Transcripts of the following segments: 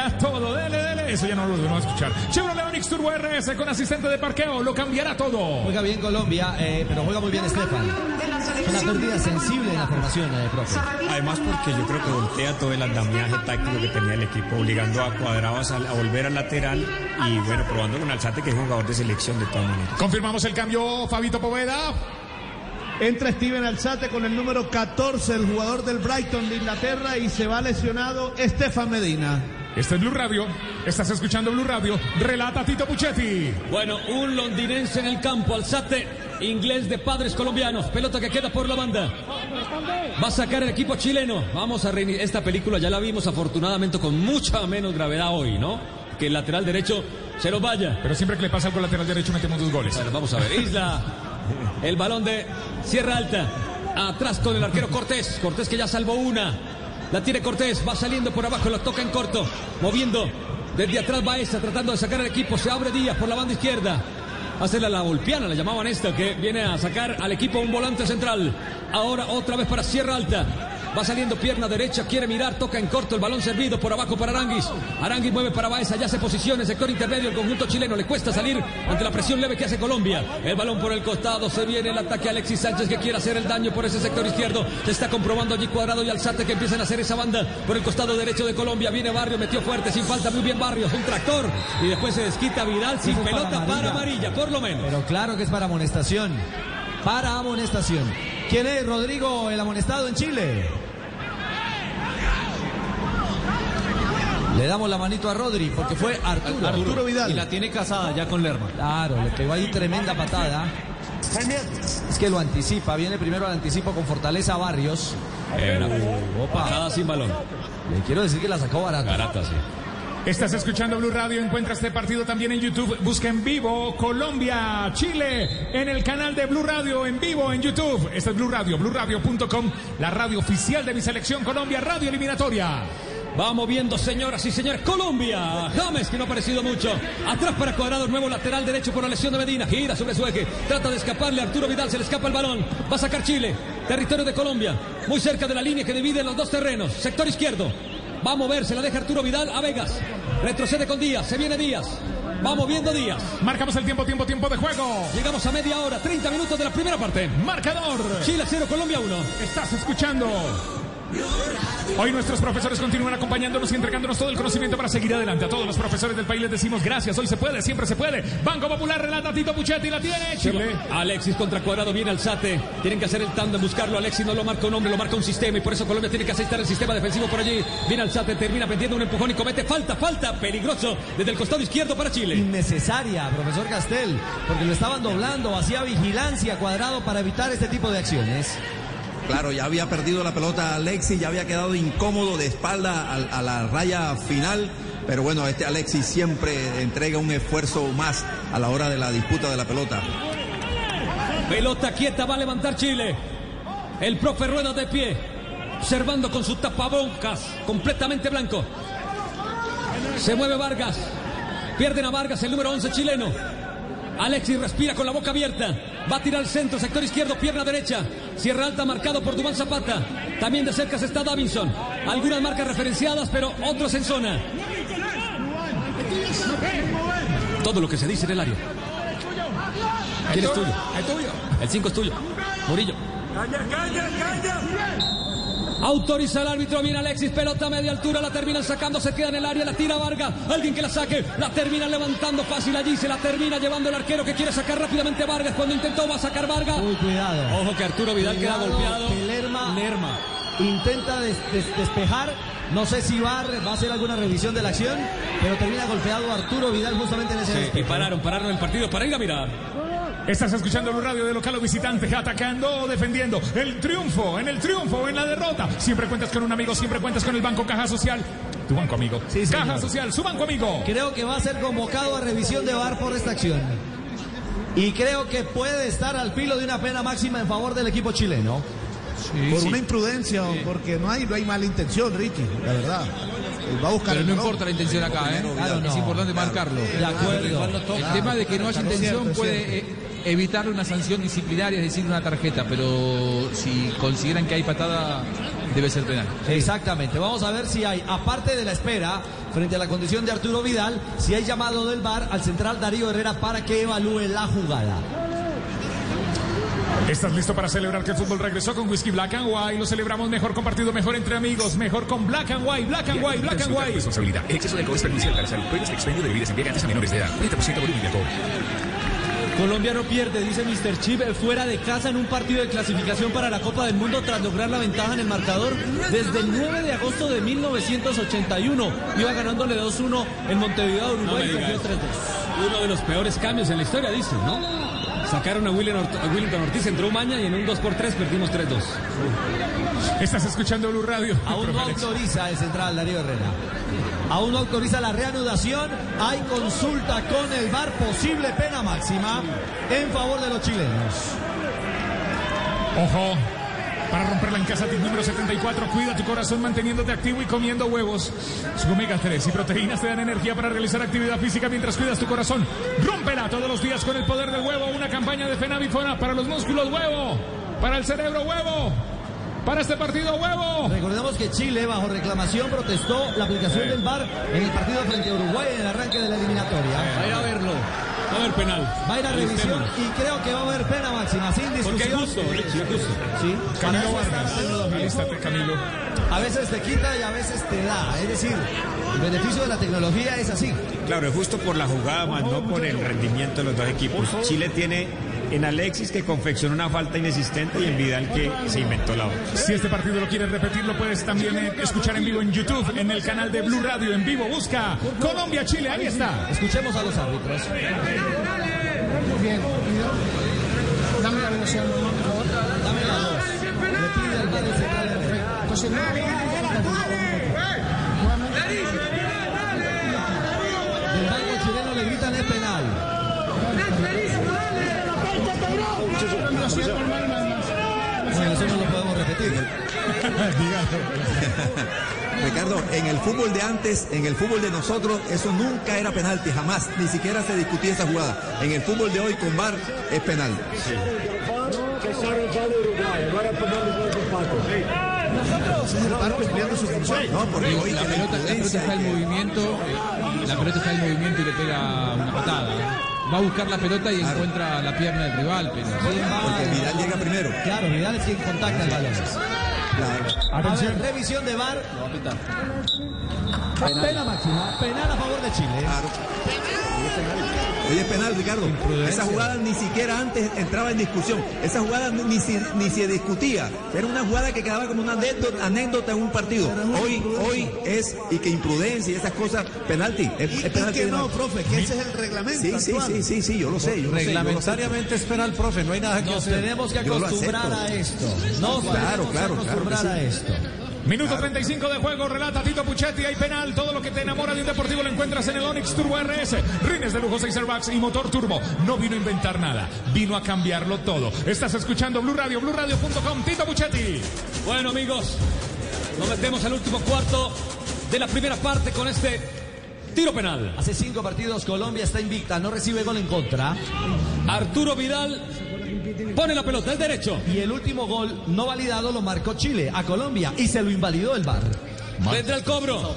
cambiará todo. Dele, dele. Eso ya no lo vamos a escuchar. Chevrolet Onix Turbo RS con asistente de parqueo. Lo cambiará todo. Juega bien Colombia, eh, pero juega muy bien Estefan. Una pérdida sensible en la formación, eh, profe. Además porque yo creo que voltea todo el andamiaje táctico que tenía el equipo, obligando a Cuadrados a, a volver al lateral y bueno, probando con Alzate que es jugador de selección de todas maneras. Confirmamos el cambio, Fabito Poveda. Entra Steven Alzate con el número 14, el jugador del Brighton de Inglaterra, y se va lesionado Estefan Medina. Este es Blue Radio. Estás escuchando Blue Radio. Relata Tito Puchetti. Bueno, un londinense en el campo, Alzate, inglés de padres colombianos. Pelota que queda por la banda. Va a sacar el equipo chileno. Vamos a reiniciar. Esta película ya la vimos afortunadamente con mucha menos gravedad hoy, ¿no? Que el lateral derecho se lo vaya. Pero siempre que le pasa algo al lateral derecho metemos dos goles. Bueno, vamos a ver. Isla. El balón de Sierra Alta. Atrás con el arquero Cortés. Cortés que ya salvó una. La tiene Cortés. Va saliendo por abajo. Lo toca en corto. Moviendo. Desde atrás Baeza tratando de sacar al equipo. Se abre Díaz por la banda izquierda. Hace la, la golpiana, la llamaban esta, que viene a sacar al equipo un volante central. Ahora otra vez para Sierra Alta. Va saliendo pierna derecha, quiere mirar, toca en corto el balón servido por abajo para Aranguis. Aranguis mueve para Baeza, ya se posiciona en sector intermedio. El conjunto chileno le cuesta salir ante la presión leve que hace Colombia. El balón por el costado, se viene el ataque a Alexis Sánchez que quiere hacer el daño por ese sector izquierdo. Se está comprobando allí Cuadrado y Alzate que empiezan a hacer esa banda por el costado derecho de Colombia. Viene Barrio, metió fuerte, sin falta, muy bien Barrio, un tractor. Y después se desquita Vidal sin para pelota para amarilla, por lo menos. Pero claro que es para amonestación. Para amonestación. ¿Quién es Rodrigo el amonestado en Chile? Le damos la manito a Rodri porque fue Arturo. Arturo Vidal. Y la tiene casada ya con Lerma. Claro, le pegó ahí tremenda patada. Es que lo anticipa, viene primero al anticipo con fortaleza Barrios. Era Opa. patada sin balón. Le quiero decir que la sacó barata. Garata, sí. Estás escuchando Blue Radio. Encuentra este partido también en YouTube. Busca en vivo Colombia, Chile, en el canal de Blue Radio en vivo en YouTube. Este es Blue Radio, BlueRadio.com, la radio oficial de mi selección Colombia, radio eliminatoria. Va moviendo, señoras y señores. Colombia. James, que no ha aparecido mucho. Atrás para Cuadrado, nuevo lateral derecho por la lesión de Medina. Gira sobre su eje. Trata de escaparle. Arturo Vidal se le escapa el balón. Va a sacar Chile. Territorio de Colombia. Muy cerca de la línea que divide los dos terrenos. Sector izquierdo. Va a moverse. La deja Arturo Vidal a Vegas. Retrocede con Díaz. Se viene Díaz. Va moviendo Díaz. Marcamos el tiempo, tiempo, tiempo de juego. Llegamos a media hora. 30 minutos de la primera parte. Marcador. Chile 0, Colombia 1. Estás escuchando. Hoy nuestros profesores continúan acompañándonos y entregándonos todo el conocimiento para seguir adelante. A todos los profesores del país les decimos gracias. Hoy se puede, siempre se puede. Banco Popular relata Tito Puchetti, la tiene Chile. Alexis contra Cuadrado, viene Alzate. Tienen que hacer el tándem, buscarlo. Alexis no lo marca un hombre, lo marca un sistema. Y por eso Colombia tiene que aceptar el sistema defensivo por allí. Viene Alzate, termina vendiendo un empujón y comete falta, falta. Peligroso desde el costado izquierdo para Chile. Innecesaria, profesor Castel, porque lo estaban doblando, hacía vigilancia cuadrado para evitar este tipo de acciones. Claro, ya había perdido la pelota Alexis, ya había quedado incómodo de espalda a, la raya final. Pero bueno, este Alexis siempre entrega un esfuerzo más a la hora de la disputa de la pelota. Pelota quieta va a levantar Chile. El profe Rueda de pie, observando con su tapabocas completamente blanco. Se mueve Vargas. Pierden a Vargas, el número 11 chileno. Alexis respira con la boca abierta. Va a tirar al centro, sector izquierdo, pierna derecha. Sierra Alta marcado por Dubán Zapata. También de cerca se está Davinson. Algunas marcas referenciadas, pero otros en zona. Todo lo que se dice en el área. ¿Quién es tuyo? El 5 es tuyo. Murillo. Autoriza el árbitro, viene Alexis, pelota a media altura, la terminan sacando, se queda en el área, la tira Vargas, alguien que la saque, la termina levantando fácil allí, se la termina llevando el arquero que quiere sacar rápidamente Vargas, cuando intentó va a sacar Vargas. Uy, cuidado. Ojo que Arturo Vidal queda golpeado. que Lerma, Lerma. intenta des- des- despejar. No sé si va, a- va a hacer alguna revisión de la acción, pero termina golpeado Arturo Vidal justamente en ese Sí, y pararon, pararon el partido para ir a mirar. Estás escuchando Blue Radio de local o visitante, atacando o defendiendo. El triunfo, en el triunfo o en la derrota. Siempre cuentas con un amigo, siempre cuentas con el Banco Caja Social. Tu banco amigo. Sí, señor. Caja Social, su banco amigo. Creo que va a ser convocado a revisión de VAR por esta acción. Y creo que puede estar al filo de una pena máxima en favor del equipo chileno. por una imprudencia, porque no hay, no hay mala intención, Ricky, la verdad. Va a buscar Pero no importa la intención acá, ¿eh? Claro, no. Es importante marcarlo. De acuerdo. El tema de que no haya intención cierto, puede cierto. eh, evitar una sanción disciplinaria, es decir, una tarjeta, pero si consideran que hay patada, debe ser penal. Exactamente. Vamos a ver si hay, aparte de la espera, frente a la condición de Arturo Vidal, si hay llamado del VAR al central Darío Herrera para que evalúe la jugada. ¿Estás listo para celebrar que el fútbol regresó con Whisky Black and White? Lo celebramos mejor compartido, mejor entre amigos, mejor con Black and White, Black and White, Black and White. Responsabilidad. El exceso de alcohol es perjudicial para la salud. Prohíbes el expendio de bebidas embriagantes a menores de edad. 40% volumen de alcohol. Colombia no pierde, dice Mr. Chip, fuera de casa en un partido de clasificación para la Copa del Mundo tras lograr la ventaja en el marcador desde el 9 de agosto de 1981. Iba ganándole 2-1 en Montevideo, No Uruguay, me y perdió digas. 3-2. Uno de los peores cambios en la historia, dicen, ¿no? Sacaron a, Willington Ortiz, entró Umaña y en un 2x3 perdimos 3-2. Estás escuchando Blue Radio. Aún no autoriza el central Darío Herrera. Aún no autoriza la reanudación. Hay consulta con el VAR. Posible pena máxima en favor de los chilenos. Ojo. Para romperla en casa, tip número 74. Cuida tu corazón manteniéndote activo y comiendo huevos. Su omega 3 y proteínas te dan energía para realizar actividad física mientras cuidas tu corazón. Rómpela todos los días con el poder del huevo. Una campaña de Fenavifona para los músculos huevo. Para el cerebro huevo. Para este partido huevo. Recordemos que Chile, bajo reclamación, protestó la aplicación del VAR en el partido frente a Uruguay en el arranque de la eliminatoria. Va a ir a verlo. Va a haber penal. Va a ir a revisión y creo que va a haber pena máxima, sin Porque hay discusión. gusto, Richie, hay gusto. Sí. Camilo Vargas. tecnología. Alístate, Camilo. A veces te quita y a veces te da. Es decir, el beneficio de la tecnología es así. Claro, es justo por la jugada, más no por el rendimiento de los dos equipos. Chile tiene en Alexis que confeccionó una falta inexistente y en Vidal que se inventó la otra. Si este partido lo quieres repetir, lo puedes también eh, escuchar en vivo en YouTube, en el canal de Blue Radio en vivo. Busca Colombia-Chile, ahí está. Escuchemos a los árbitros. Bien, dame la velocidad, por favor. Dame la dos. Le pide al VAR el central Herrera. Entonces, no, Bueno, eso no lo podemos repetir. Ricardo, en el fútbol de antes, en el fútbol de nosotros, eso nunca era penalti, jamás, ni siquiera se discutía esa jugada. En el fútbol de hoy con VAR es penal. No, porque hoy La pelota, la pelota está en movimiento, eh, la pelota está en movimiento y le pega una patada. Va a buscar la pelota y encuentra la pierna del rival, pero porque Vidal llega primero. Claro, Vidal es quien contacta el balón. Claro. A ver, revisión de VAR. Pena máxima. Penal a favor de Chile. Claro. Hoy es penal, Ricardo. Esa jugada ni siquiera antes entraba en discusión. Esa jugada ni, se- ni se discutía. Era una jugada que quedaba como una anécdota, anécdota en un partido. Hoy, hoy es, y que imprudencia y esas cosas, penalti. Es, es Y penalti que de no, profe, que ese es el reglamento Sí, sí, actual. sí, sí, sí, yo lo sé. Yo lo sé, yo lo sé. Reglamentariamente es penal, profe, no hay nada que Nos hacer. tenemos que acostumbrar a esto. Nos Claro, tenemos claro, que claro acostumbrar que sí. a esto. Minuto 35 de juego, relata Tito Puchetti, hay penal, todo lo que te enamora de un deportivo lo encuentras en el Onix Turbo RS, rines de lujo 6 airbags y motor turbo. No vino a inventar nada, vino a cambiarlo todo. Estás escuchando Blue Radio, BlueRadio.com, Tito Puchetti. Bueno, amigos, nos metemos al último cuarto de la primera parte con este tiro penal. Hace cinco partidos Colombia está invicta, no recibe gol en contra. Arturo Vidal pone la pelota, el derecho. Y el último gol no validado lo marcó Chile a Colombia y se lo invalidó el VAR. Vendrá el cobro.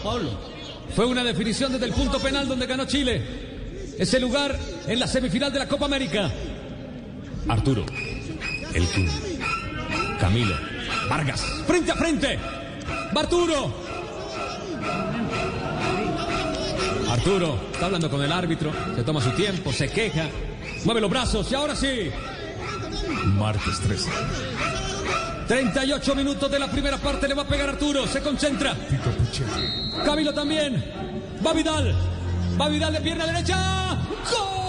Fue una definición desde el punto penal donde ganó Chile. Ese lugar en la semifinal de la Copa América. Arturo, el King, Camilo, Vargas, frente a frente. Va Arturo. Arturo está hablando con el árbitro, se toma su tiempo, se queja, mueve los brazos y ahora sí. Martes 13. 38 minutos de la primera parte le va a pegar Arturo, se concentra. Camilo también. Va Vidal. Va Vidal de pierna derecha. ¡Gol!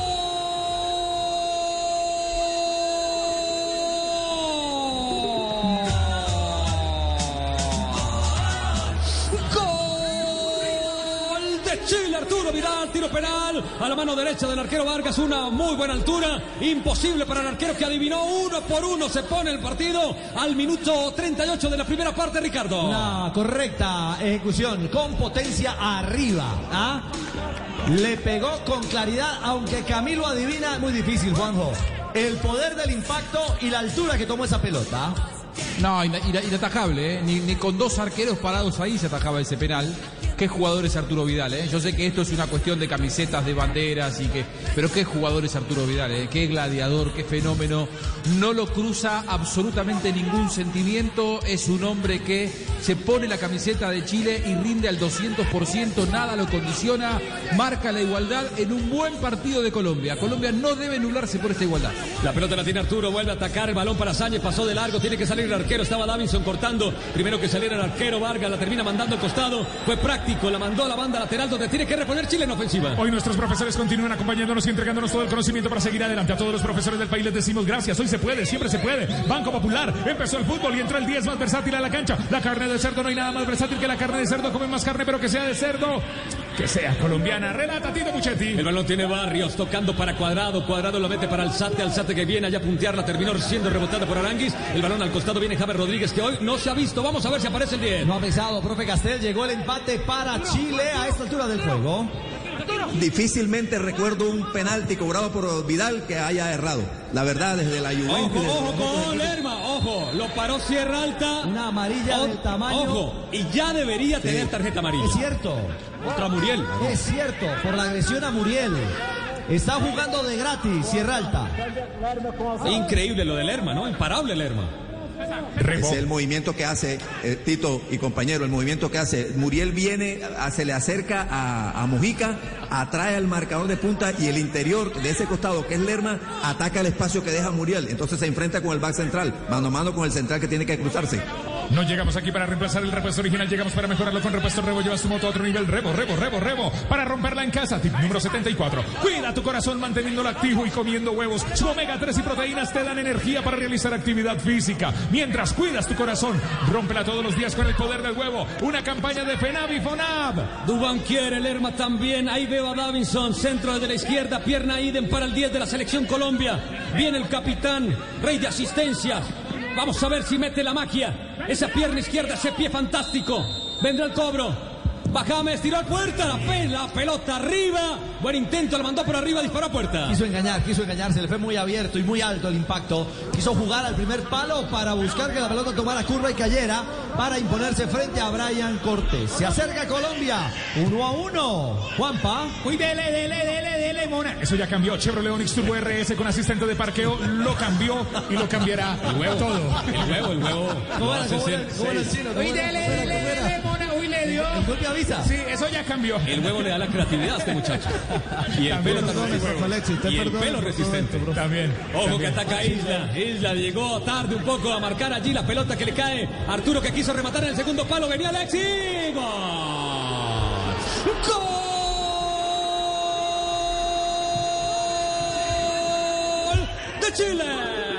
Arturo Vidal, tiro penal a la mano derecha del arquero Vargas, una muy buena altura, imposible para el arquero que adivinó uno por uno, se pone el partido al minuto 38 de la primera parte, Ricardo. Una correcta ejecución con potencia arriba. ¿ah? Le pegó con claridad, aunque Camilo adivina, muy difícil, Juanjo. el poder del impacto y la altura que tomó esa pelota. No, ina- ina- inatajable, ¿eh? ni, ni con dos arqueros parados ahí se atajaba ese penal. Qué jugador es Arturo Vidal, ¿eh? Yo sé que esto es una cuestión de camisetas, de banderas y que. Pero qué jugador es Arturo Vidal, ¿eh? Qué gladiador, qué fenómeno. No lo cruza absolutamente ningún sentimiento. Es un hombre que se pone la camiseta de Chile y rinde al 200%. Nada lo condiciona. Marca la igualdad en un buen partido de Colombia. Colombia no debe nublarse por esta igualdad. La pelota la tiene Arturo, vuelve a atacar el balón para Sánchez, pasó de largo, tiene que salir el arquero, estaba Davinson cortando, primero que saliera el arquero, Vargas la termina mandando al costado, fue práctico, la mandó a la banda lateral donde tiene que reponer Chile en ofensiva. Hoy nuestros profesores continúan acompañándonos y entregándonos todo el conocimiento para seguir adelante. A todos los profesores del país les decimos gracias. Hoy se puede, siempre se puede. Banco Popular, empezó el fútbol y entró el 10 más versátil a la cancha. La carne de cerdo, no hay nada más versátil que la carne de cerdo. Comen más carne, pero que sea de cerdo, que sea colombiana. Relata Tito Puchetti. El balón tiene Barrios tocando para Cuadrado. Cuadrado lo mete para Alzate. Alzate que viene allá a puntearla. Terminó siendo rebotada por Aranguis. El balón al costado viene Javier Rodríguez que hoy no se ha visto. Vamos a ver si aparece el 10. No ha pesado, profe Castel. Llegó el empate para Chile a esta altura del juego. Difícilmente recuerdo un penalti cobrado por Vidal que haya errado. La verdad, desde la Juventus. Ojo, ojo con Lerma, ojo, lo paró Sierra Alta. Una amarilla O- del tamaño. Ojo, y ya debería tener tarjeta amarilla. Es cierto. Contra Muriel. Es cierto, por la agresión a Muriel. Está jugando de gratis, Sierra Alta. Increíble lo de Lerma, ¿no? Imparable Lerma. Es el movimiento que hace eh, Tito y compañero, el movimiento que hace. Muriel viene, a- se le acerca a, a Mujica, atrae al marcador de punta y el interior de ese costado, que es Lerma, ataca el espacio que deja Muriel. Entonces se enfrenta con el back central, mano a mano con el central que tiene que cruzarse. No llegamos aquí para reemplazar el repuesto original, llegamos para mejorarlo con repuesto Rebo. Llevas tu moto a otro nivel. Rebo, Rebo, Rebo, Rebo. Para romperla en casa. Tip número 74. Cuida tu corazón manteniéndolo activo y comiendo huevos. Su omega 3 y proteínas te dan energía para realizar actividad física. Mientras cuidas tu corazón, rómpela todos los días con el poder del huevo. Una campaña de FENAB y FONAB. Dubán quiere, Lerma también. Ahí veo a Davinson, centro desde la izquierda, pierna Iden para el 10 de la selección Colombia. Viene el capitán, rey de asistencias. Vamos a ver si mete la magia. Esa pierna izquierda, ese pie fantástico. Vendrá el cobro. Bajames, tiró a puerta, la, pe- la pelota arriba. Buen intento, la mandó por arriba, disparó a puerta. Quiso engañar, quiso engañar, se le fue muy abierto y muy alto el impacto. Quiso jugar al primer palo para buscar que la pelota tomara curva y cayera para imponerse frente a Brian Cortés. Se acerca Colombia, uno a uno. Juanpa. Uy, dele, dele, dele, dele, mona. Eso ya cambió. Chevrolet Onix Turbo RS con asistente de parqueo lo cambió y lo cambiará El huevo. todo. El huevo, el huevo. Dio. ¿El golpe avisa? Sí, eso ya cambió. El huevo le da la creatividad a este muchacho. Y el pelo los también. dones, Alexis, te Y el pelo resistente. También. Ojo que ataca Isla. Isla llegó tarde un poco a marcar allí la pelota que le cae. Arturo que quiso rematar en el segundo palo. Venía Alexis. ¡Gol! ¡Gol de Chile!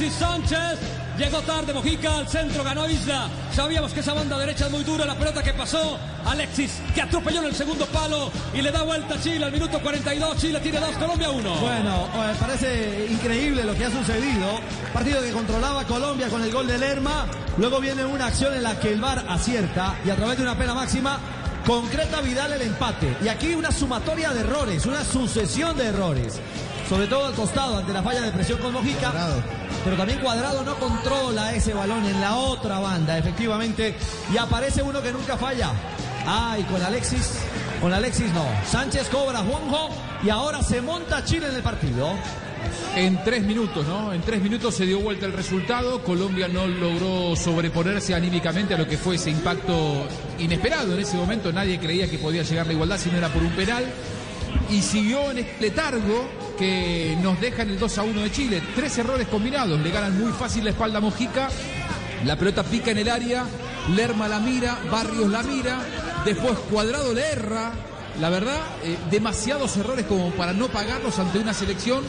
Alexis Sánchez! Llegó tarde Mojica al centro, ganó Isla. Sabíamos que esa banda derecha es muy dura. La pelota que pasó, Alexis, que atropelló en el segundo palo y le da vuelta a Chile al minuto 42. Chile tiene 2, Colombia 1. Bueno, eh, parece increíble lo que ha sucedido. Partido que controlaba Colombia con el gol de Lerma. Luego viene una acción en la que el VAR acierta y a través de una pena máxima concreta Vidal el empate. Y aquí una sumatoria de errores, una sucesión de errores. Sobre todo al costado ante la falla de presión con Mojica. Pero también Cuadrado no controla ese balón en la otra banda, efectivamente. Y aparece uno que nunca falla. Ah, y con Alexis, con Alexis no. Sánchez cobra Juanjo y ahora se monta Chile en el partido. En tres minutos, ¿no? En tres minutos se dio vuelta el resultado. Colombia no logró sobreponerse anímicamente a lo que fue ese impacto inesperado. En ese momento nadie creía que podía llegar la igualdad si no era por un penal. Y siguió en este letargo que nos deja en el 2 a 1 de Chile. Tres errores combinados. Le ganan muy fácil la espalda a Mojica. La pelota pica en el área. Lerma la mira. Barrios la mira. Después Cuadrado le erra. La verdad, eh, demasiados errores como para no pagarlos ante una selección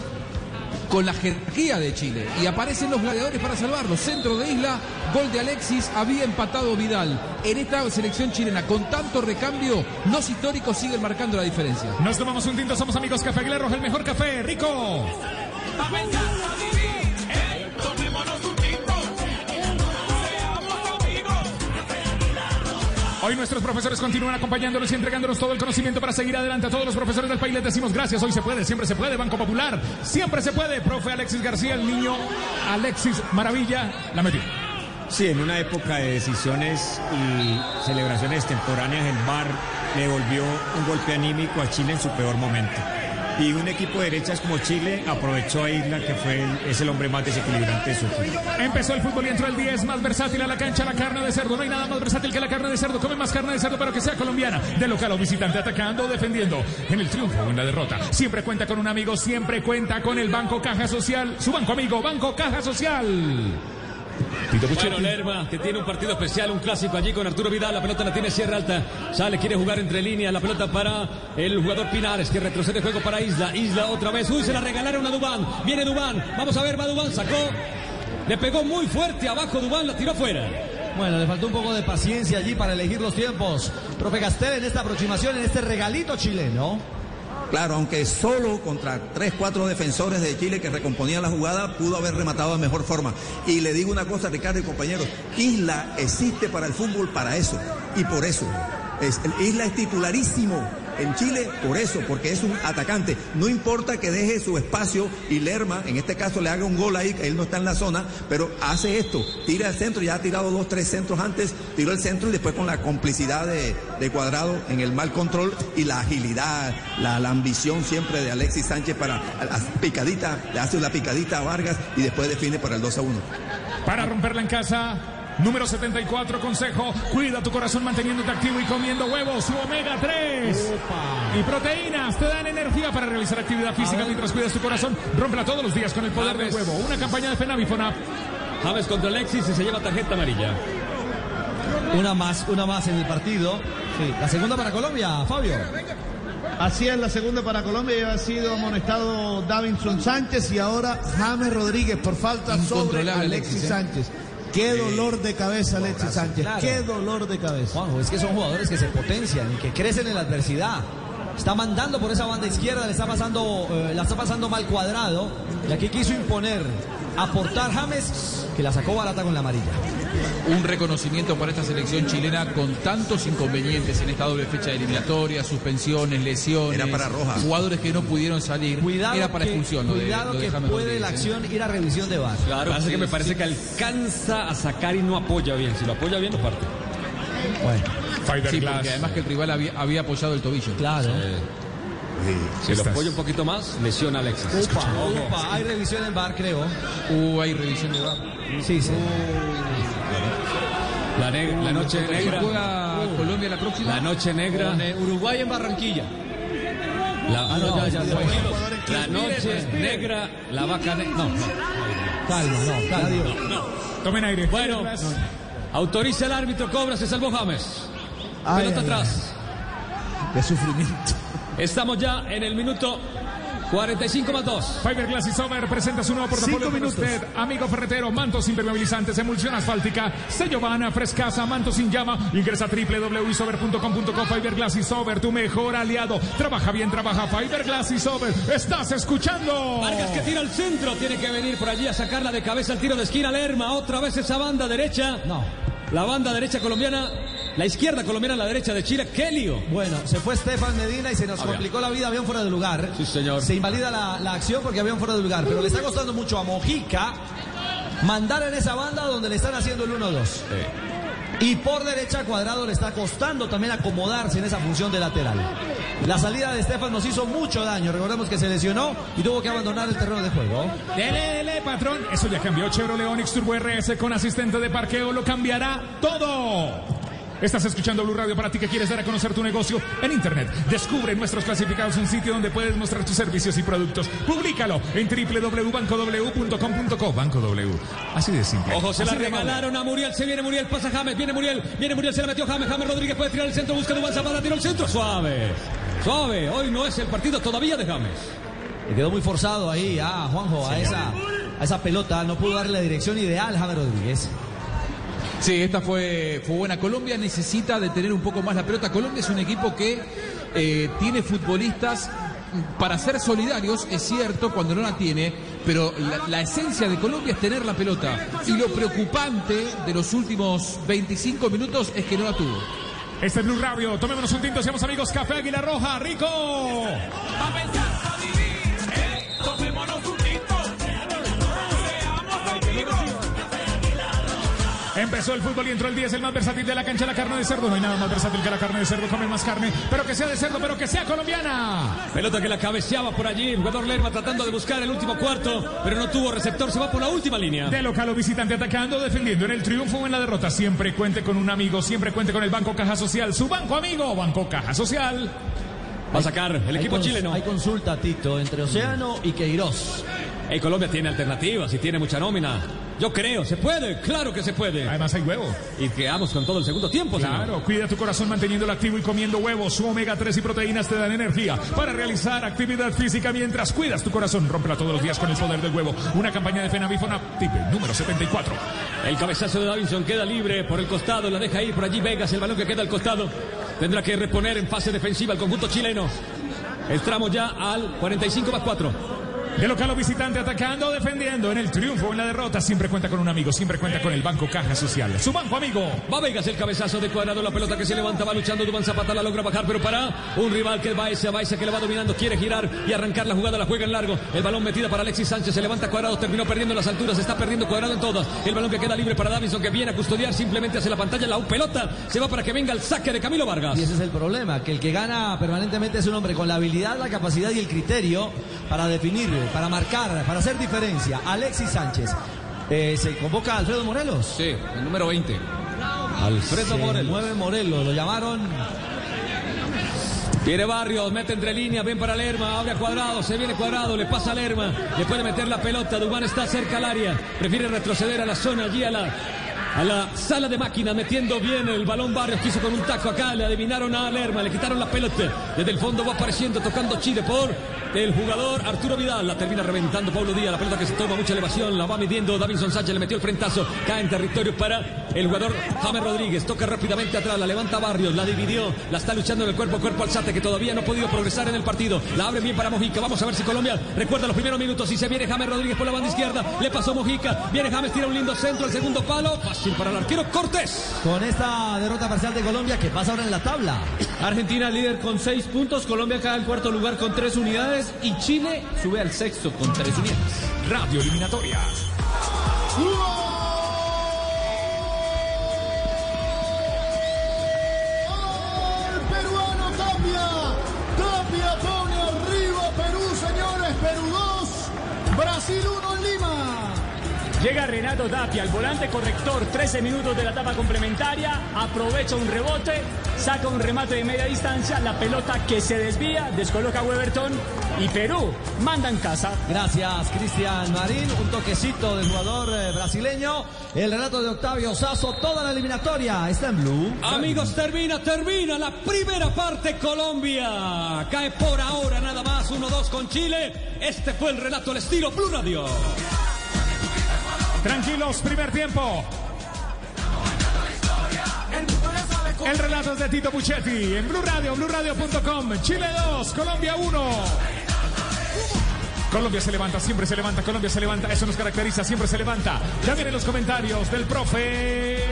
con la jerarquía de Chile. Y aparecen los gladiadores para salvarlo. Centro de isla, gol de Alexis, había empatado Vidal. En esta selección chilena, con tanto recambio, los históricos siguen marcando la diferencia. Nos tomamos un tinto, somos amigos Café Aguilar el mejor café, rico. Hoy nuestros profesores continúan acompañándonos y entregándonos todo el conocimiento para seguir adelante. A todos los profesores del país les decimos gracias. Hoy se puede, siempre se puede. Banco Popular, siempre se puede. Profe Alexis García, el niño Alexis Maravilla, la metió. Sí, en una época de decisiones y celebraciones temporáneas, el VAR le volvió un golpe anímico a Chile en su peor momento. Y un equipo de derechas como Chile aprovechó a Isla, que fue el- es el hombre más desequilibrante de su equipo. Empezó el fútbol y entró el 10 más versátil a la cancha, la carne de cerdo. No hay nada más versátil que la carne de cerdo. Come más carne de cerdo, pero que sea colombiana. De local o visitante, atacando o defendiendo. En el triunfo o en la derrota. Siempre cuenta con un amigo, siempre cuenta con el Banco Caja Social. Su banco amigo, Banco Caja Social. Tito Bueno. Lerma, que tiene un partido especial, un clásico allí con Arturo Vidal. La pelota la tiene Sierra Alta. Sale, quiere jugar entre líneas. La pelota para el jugador Pinares, que retrocede juego para Isla. Isla otra vez. Uy, se la regalaron a Dubán. Viene Dubán. Vamos a ver, va Dubán. Sacó. Le pegó muy fuerte abajo Dubán, la tiró fuera. Bueno, le faltó un poco de paciencia allí para elegir los tiempos. Profe Castel en esta aproximación, en este regalito chileno. Claro, aunque solo contra tres, cuatro defensores de Chile que recomponían la jugada, pudo haber rematado de mejor forma. Y le digo una cosa, Ricardo y compañeros, Isla existe para el fútbol para eso. Y por eso. Es, Isla es titularísimo en Chile por eso, porque es un atacante. No importa que deje su espacio y Lerma, en este caso, le haga un gol ahí, que él no está en la zona, pero hace esto, tira el centro, ya ha tirado dos, tres centros antes, tiró el centro y después con la complicidad de, de Cuadrado en el mal control y la agilidad, la, la ambición siempre de Alexis Sánchez para la picadita, le hace una picadita a Vargas y después define para el 2 a 1. Para romperla en casa. Número 74, consejo. Cuida tu corazón manteniéndote activo y comiendo huevos. Su omega 3. Y proteínas te dan energía para realizar actividad física mientras cuidas tu corazón. Rómpela todos los días con el poder del huevo. Una campaña de Fenavifona. James contra Alexis y se lleva tarjeta amarilla. Una más, una más en el partido. Sí, la segunda para Colombia, Fabio. Así es, la segunda para Colombia ya ha sido amonestado Davinson Sánchez y ahora James Rodríguez por falta sobre Alexis, ¿eh? Sánchez. Qué dolor de cabeza Alexis Sánchez, Claro. qué dolor de cabeza. Juanjo, es que son jugadores que se potencian y que crecen en la adversidad. Está mandando por esa banda izquierda, le está pasando, eh, la está pasando mal cuadrado. Y aquí quiso imponer, aportar James, que la sacó barata con la amarilla. Un reconocimiento para esta selección chilena con tantos inconvenientes en esta doble fecha de eliminatoria, suspensiones, lesiones. Era para roja. Jugadores que no pudieron salir. Cuidado Era para que, expulsión. lo de- cuidado lo de que puede Rodríguez, la ¿eh? acción ir a revisión de VAR. Claro, sí, que me parece sí. que alcanza a sacar y no apoya bien. Si lo apoya bien, lo parte. Bueno, Sí, porque además que el rival había, había apoyado el tobillo. claro. Si lo apoya un poquito más, lesiona a Alexis. Upa, upa, hay revisión en VAR, creo. Uh, hay revisión de VAR. Sí, sí. La, ne- la noche ¿Se negra. juega Colombia la próxima? La noche negra. Eh, Uruguay en Barranquilla. La, Ah, no, ya, ya, ya. la noche negra. La vaca negra. No, no. Calma, no, calma. Tomen aire. Bueno, autoriza el árbitro, cobra, se salvó James. Ay, Pelota ay, atrás. Qué sufrimiento. Estamos ya en el minuto 45 más 2. Fiberglass y Sober presenta su nuevo portafolio para usted, amigo ferretero, mantos impermeabilizantes, emulsión asfáltica, sello vana, frescasa, mantos sin llama. Ingresa a www.isover.com.co Fiberglass y Sober, tu mejor aliado. Trabaja bien, trabaja Fiberglass y Sober. Estás escuchando. Vargas que tira al centro, tiene que venir por allí a sacarla de cabeza al tiro de esquina Lerma. Otra vez esa banda derecha. No. La banda derecha colombiana, la izquierda colombiana, la derecha de Chile. ¡Qué lío! Bueno, se fue Estefan Medina y se nos complicó la vida, había un fuera de lugar. Sí, señor. Se invalida la, la acción porque había un fuera de lugar, pero le está costando mucho a Mojica mandar en esa banda donde le están haciendo el 1-2. Y por derecha Cuadrado le está costando también acomodarse en esa función de lateral. La salida de Estefan nos hizo mucho daño. Recordemos que se lesionó y tuvo que abandonar el terreno de juego. Dele, dele, patrón. Eso ya cambió. Chevrolet Onix Turbo RS con asistente de parqueo lo cambiará todo. Estás escuchando Blue Radio para ti que quieres dar a conocer tu negocio en Internet. Descubre nuestros clasificados un sitio donde puedes mostrar tus servicios y productos. Publícalo en www.bancow.com.co. Banco W. Así de simple. Ojo, se la Así regalaron a Muriel. Se viene Muriel, pasa James. Viene Muriel, viene Muriel, se la metió James. James Rodríguez puede tirar el centro, busca Dubán Zapata, tiró el centro. Suave, suave. Hoy no es el partido todavía de James. Le quedó muy forzado ahí a Juanjo, a esa, a esa pelota. No pudo darle la dirección ideal James Rodríguez. Sí, esta fue, fue buena. Colombia necesita de tener un poco más la pelota. Colombia es un equipo que eh, tiene futbolistas para ser solidarios, es cierto, cuando no la tiene, pero la, la esencia de Colombia es tener la pelota. Y lo preocupante de los últimos 25 minutos es que no la tuvo. Este es Blue Radio. Tomémonos un tinto, seamos amigos. Café Águila Roja, rico. Pensar, Empezó el fútbol y entró el 10, el más versátil de la cancha, la carne de cerdo. No hay nada más versátil que la carne de cerdo. Come más carne, pero que sea de cerdo, pero que sea colombiana. Pelota que la cabeceaba por allí. El jugador Lerma tratando de buscar el último cuarto, pero no tuvo receptor. Se va por la última línea. De local o visitante atacando, defendiendo en el triunfo o en la derrota. Siempre cuente con un amigo, siempre cuente con el Banco Caja Social. Su banco amigo, Banco Caja Social. Va a sacar el Hay equipo chileno. Hay consulta, Tito, entre Océano y Queiroz. Hey, Colombia tiene alternativas y tiene mucha nómina. Yo creo, se puede, claro que se puede. Además hay huevo. Y quedamos con todo el segundo tiempo, señor. Claro, cuida tu corazón manteniéndolo activo y comiendo huevos. Su omega 3 y proteínas te dan energía para realizar actividad física mientras cuidas tu corazón. Rómpela todos los días con el poder del huevo. Una campaña de Fenavifona Tip número 74. El cabezazo de Davinson queda libre por el costado, la deja ir por allí Vegas, el balón que queda al costado. Tendrá que reponer en fase defensiva el conjunto chileno. Entramos ya al 45 más 4. De local o visitante atacando, defendiendo en el triunfo o en la derrota. Siempre cuenta con un amigo, siempre cuenta con el Banco Caja Social. Su banco amigo. Va Vegas el cabezazo de cuadrado, la pelota que se levanta, va luchando, Dubán Zapata la logra bajar, pero para un rival que va ese, va ese que le va dominando, quiere girar y arrancar la jugada, la juega en largo. El balón metida para Alexis Sánchez, se levanta cuadrado, terminó perdiendo en las alturas, está perdiendo cuadrado en todas. El balón que queda libre para Davinson que viene a custodiar simplemente hacia la pantalla, la pelota se va para que venga el saque de Camilo Vargas. Y ese es el problema, que el que gana permanentemente es un hombre con la habilidad, la capacidad y el criterio para definir, para marcar, para hacer diferencia. Alexis Sánchez. Eh, ¿Se convoca a Alfredo Morelos? Sí, el número 20. Alfredo Morelos. mueve Morelos, lo llamaron. Viene Barrios, mete entre líneas, ven para Lerma, abre a cuadrado, se viene cuadrado, le pasa a Lerma, le puede meter la pelota, Dubán está cerca al área, prefiere retroceder a la zona, allí a la, a la sala de máquinas, metiendo bien el balón Barrios, quiso con un taco acá, le adivinaron a Lerma, le quitaron la pelota, desde el fondo va apareciendo, tocando Chile por el jugador Arturo Vidal, la termina reventando Pablo Díaz, la pelota que se toma mucha elevación, la va midiendo Davinson Sánchez, le metió el frentazo, cae en territorio para el jugador James Rodríguez, toca rápidamente atrás, la levanta Barrios, la dividió, la está luchando en el cuerpo a cuerpo Alzate, que todavía no ha podido progresar en el partido, la abre bien para Mojica, vamos a ver si Colombia recuerda los primeros minutos, si se viene James Rodríguez por la banda izquierda, le pasó Mojica, viene James, tira un lindo centro, el segundo palo, fácil para el arquero Cortés. Con esta derrota parcial de Colombia, que pasa ahora en la tabla. Argentina líder con seis puntos, Colombia cae al cuarto lugar con tres unidades y Chile sube al sexto con tres unidades. Radio Eliminatoria. Llega Renato Tapia, el volante corrector, 13 minutos de la etapa complementaria, aprovecha un rebote, saca un remate de media distancia, la pelota que se desvía, descoloca a Weberton y Perú manda en casa. Gracias, Cristian Marín. Un toquecito del jugador eh, brasileño. El relato de Octavio Sazo, toda la eliminatoria está en Blue. Amigos, termina, termina la primera parte Colombia. Cae por ahora nada más 1-2 con Chile. Este fue el relato al estilo Blue Radio. Tranquilos, primer tiempo. El relato es de Tito Puchetti en Blue Radio, BlueRadio.com. Chile 2, Colombia 1. Colombia se levanta, siempre se levanta, Colombia se levanta, eso nos caracteriza, siempre se levanta. Ya vienen los comentarios del profe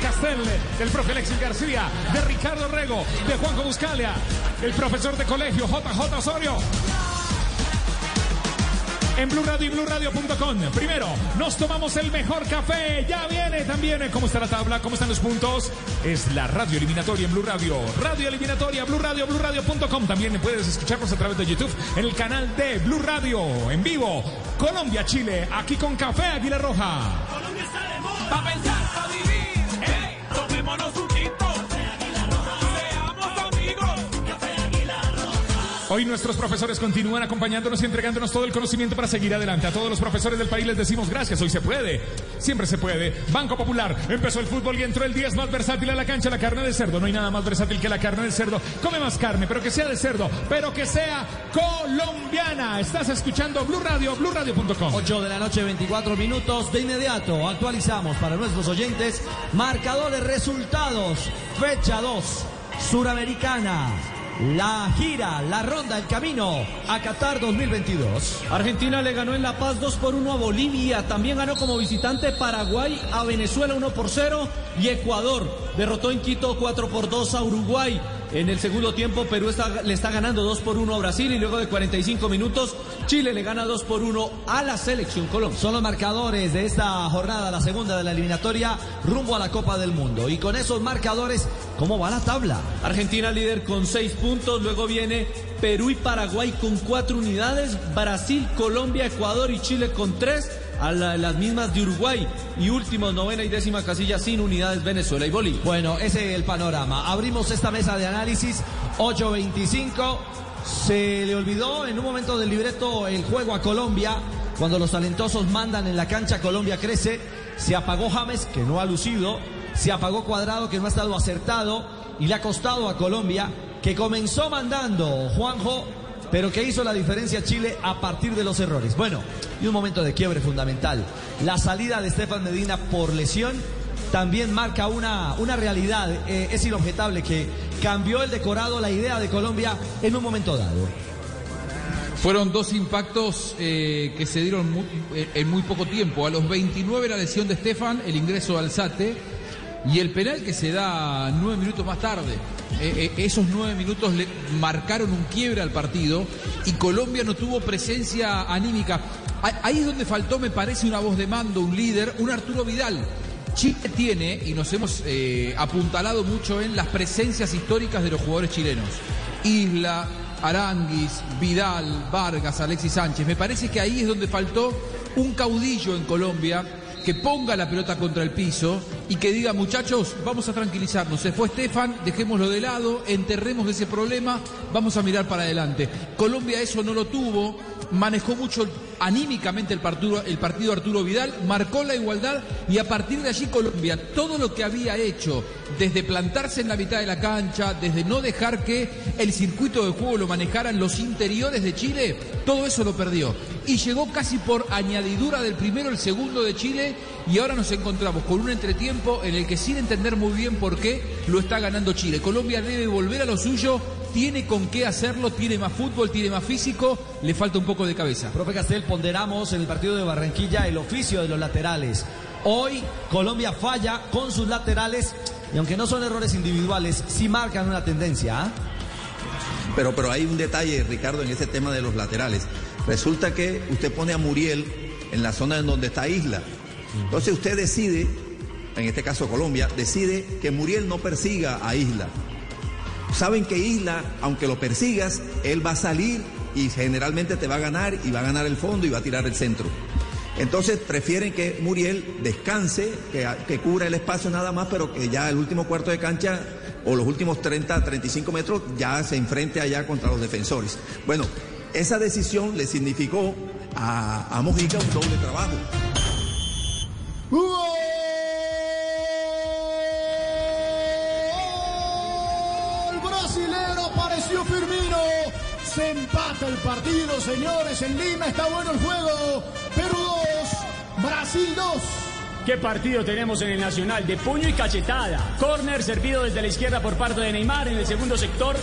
Castel, del profe Alexis García, de Ricardo Rego, de Juanjo Buscalia, el profesor de colegio JJ Osorio. En Blue Radio y BlueRadio.com. Primero, nos tomamos el mejor café. Ya viene también. ¿Cómo está la tabla? ¿Cómo están los puntos? Es la radio eliminatoria en Blue Radio. Radio eliminatoria, Blue Radio, BlueRadio.com. También puedes escucharnos a través de YouTube en el canal de Blue Radio. En vivo, Colombia, Chile. Aquí con Café Águila Roja. Colombia está de moda. Pa' pensar, pa' vivir, eh, tomémonos un tinto. Hoy nuestros profesores continúan acompañándonos y entregándonos todo el conocimiento para seguir adelante. A todos los profesores del país les decimos gracias. Hoy se puede. Siempre se puede. Banco Popular. Empezó el fútbol y entró el 10 más versátil a la cancha, la carne de cerdo. No hay nada más versátil que la carne de cerdo. Come más carne, pero que sea de cerdo, pero que sea colombiana. Estás escuchando Blue Radio, BlueRadio.com. 8 de la noche, 24 minutos. De inmediato actualizamos para nuestros oyentes marcadores, resultados. Fecha 2, Suramericana. La gira, la ronda, el camino a Qatar 2022. Argentina le ganó en La Paz 2 por 1 a Bolivia. También ganó como visitante Paraguay a Venezuela 1 por 0 y Ecuador derrotó en Quito 4 por 2 a Uruguay. En el segundo tiempo Perú está- le está ganando 2 por 1 a Brasil y luego de 45 minutos Chile le gana 2 por 1 a la selección Colombia. Son los marcadores de esta jornada, la segunda de la eliminatoria, rumbo a la Copa del Mundo. Y con esos marcadores, ¿cómo va la tabla? Argentina líder con 6 puntos, luego viene Perú y Paraguay con 4 unidades, Brasil, Colombia, Ecuador y Chile con 3, a la- las mismas de Uruguay y últimos novena y décima casilla sin unidades Venezuela y Bolivia. Bueno, ese es el panorama. Abrimos esta mesa de análisis 8.25. Se le olvidó en un momento del libreto el juego a Colombia. Cuando los talentosos mandan en la cancha, Colombia crece. Se apagó James, que no ha lucido. Se apagó Cuadrado, que no ha estado acertado. Y le ha costado a Colombia, que comenzó mandando Juanjo, pero que hizo la diferencia Chile a partir de los errores. Bueno, y un momento de quiebre fundamental. La salida de Estefan Medina por lesión también marca una, una realidad. Eh, es inobjetable que cambió el decorado, la idea de Colombia en un momento dado. Fueron dos impactos eh, que se dieron eh, en muy poco tiempo. A los 29 la lesión de Stefan, el ingreso de Alzate y el penal que se da nueve minutos más tarde. Eh, eh, esos nueve minutos le marcaron un quiebre al partido y Colombia no tuvo presencia anímica. Ahí es donde faltó, me parece, una voz de mando, un líder, un Arturo Vidal. Chile tiene, y nos hemos eh, apuntalado mucho en las presencias históricas de los jugadores chilenos. Isla, Aranguis, Vidal, Vargas, Alexis Sánchez. Me parece que ahí es donde faltó un caudillo en Colombia que ponga la pelota contra el piso y que diga, muchachos, vamos a tranquilizarnos. Se fue Estefan, dejémoslo de lado, enterremos ese problema, vamos a mirar para adelante. Colombia eso no lo tuvo, manejó mucho anímicamente el partido, el partido Arturo Vidal, marcó la igualdad y a partir de allí Colombia, todo lo que había hecho, desde plantarse en la mitad de la cancha, desde no dejar que el circuito de juego lo manejaran los interiores de Chile, todo eso lo perdió. Y llegó casi por añadidura del primero, el segundo de Chile, y ahora nos encontramos con un entretiempo en el que sin entender muy bien por qué lo está ganando Chile. Colombia debe volver a lo suyo, tiene con qué hacerlo, tiene más fútbol, tiene más físico, le falta un poco de cabeza. Profe Castel, ponderamos en el partido de Barranquilla el oficio de los laterales. Hoy Colombia falla con sus laterales y aunque no son errores individuales, sí marcan una tendencia. ¿ah? Pero, pero hay un detalle, Ricardo, en ese tema de los laterales. Resulta que usted pone a Muriel en la zona en donde está Isla. Entonces usted decide, en este caso Colombia, decide que Muriel no persiga a Isla. Saben que Isla, aunque lo persigas, él va a salir y generalmente te va a ganar y va a ganar el fondo y va a tirar el centro. Entonces prefieren que Muriel descanse, que, que cubra el espacio nada más, pero que ya el último cuarto de cancha o los últimos 30, 35 metros ya se enfrente allá contra los defensores. Bueno, esa decisión le significó a, a Mojica un doble trabajo. El brasilero apareció Firmino. Se empata el partido, señores. En Lima está bueno el juego. Perú 2, Brasil 2. ¿Qué partido tenemos en el Nacional? De puño y cachetada. Corner servido desde la izquierda por parte de Neymar. En el segundo sector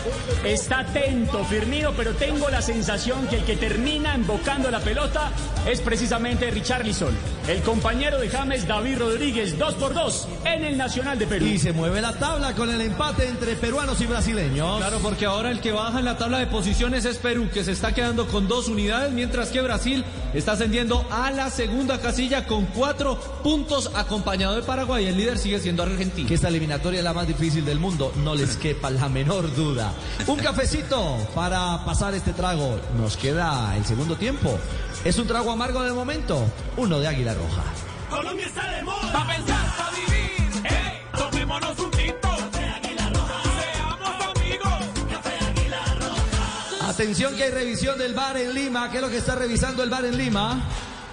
está atento Firmino, pero tengo la sensación que el que termina embocando la pelota es precisamente Richarlison. El compañero de James, David Rodríguez, 2 por 2 en el Nacional de Perú. Y se mueve la tabla con el empate entre peruanos y brasileños. Claro, porque ahora el que baja en la tabla de posiciones es Perú, que se está quedando con dos unidades, mientras que Brasil está ascendiendo a la segunda casilla con cuatro puntos, acompañado de Paraguay. El líder sigue siendo Argentina. Que esta eliminatoria es la más difícil del mundo, no les quepa la menor duda. Un cafecito para pasar este trago. Nos queda el segundo tiempo. Es un trago amargo de momento, uno de Águila Roja. Colombia está de moda. Pa' pensar, pa' vivir. Ey, tomémonos un tinto. Café Águila Roja. Seamos amigos. Café Águila Roja. Atención que hay revisión del bar en Lima. ¿Qué es lo que está revisando el bar en Lima?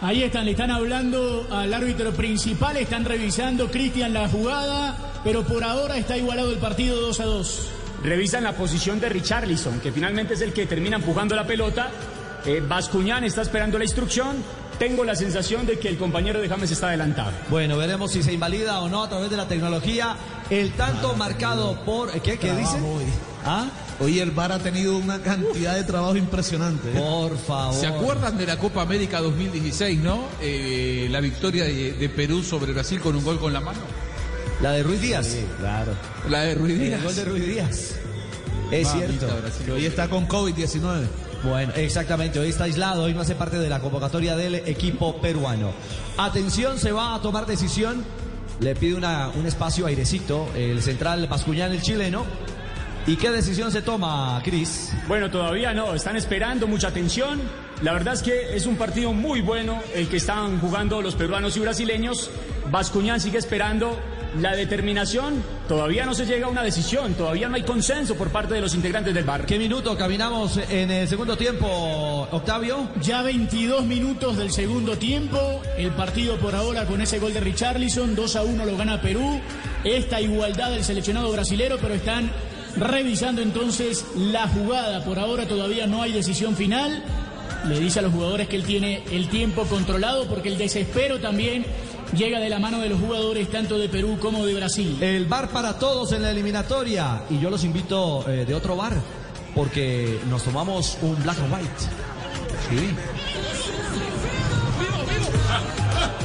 Ahí están, le están hablando al árbitro principal, están revisando Cristian la jugada, pero por ahora está igualado el partido 2 a 2. Revisan la posición de Richarlison, que finalmente es el que termina empujando la pelota. Eh, Bascuñán está esperando la instrucción. Tengo la sensación de que el compañero de James está adelantado. Bueno, veremos si se invalida o no a través de la tecnología el tanto marcado por... ¿Qué, qué dice? ¿Ah? Hoy el VAR ha tenido una cantidad de trabajo impresionante. ¿eh? Por favor. ¿Se acuerdan de la Copa América 2016, no? Eh, la victoria de, de Perú sobre Brasil con un gol con la mano. La de Ruiz Díaz. claro. La de Ruiz Díaz. El gol de Ruiz Díaz. Es Mamita, cierto. Brasil. Hoy está con COVID-19. Bueno, exactamente, hoy está aislado, hoy no hace parte de la convocatoria del equipo peruano. Atención, se va a tomar decisión, le pide una- un espacio airecito, el central Pascuñán, el chileno. ¿Y qué decisión se toma, Cris? Bueno, todavía no, están esperando mucha atención. La verdad es que es un partido muy bueno el que están jugando los peruanos y brasileños. Bascuñán sigue esperando la determinación. Todavía no se llega a una decisión, todavía no hay consenso por parte de los integrantes del bar. ¿Qué minuto caminamos en el segundo tiempo, Octavio? Ya 22 minutos del segundo tiempo. El partido por ahora con ese gol de Richarlison. 2 a 1 lo gana Perú. Esta igualdad del seleccionado brasilero, pero están revisando entonces la jugada. Por ahora todavía no hay decisión final. Le dice a los jugadores que él tiene el tiempo controlado porque el desespero también llega de la mano de los jugadores tanto de Perú como de Brasil. El bar para todos en la eliminatoria. Y yo los invito eh, de otro bar, porque nos tomamos un black and white. Sí.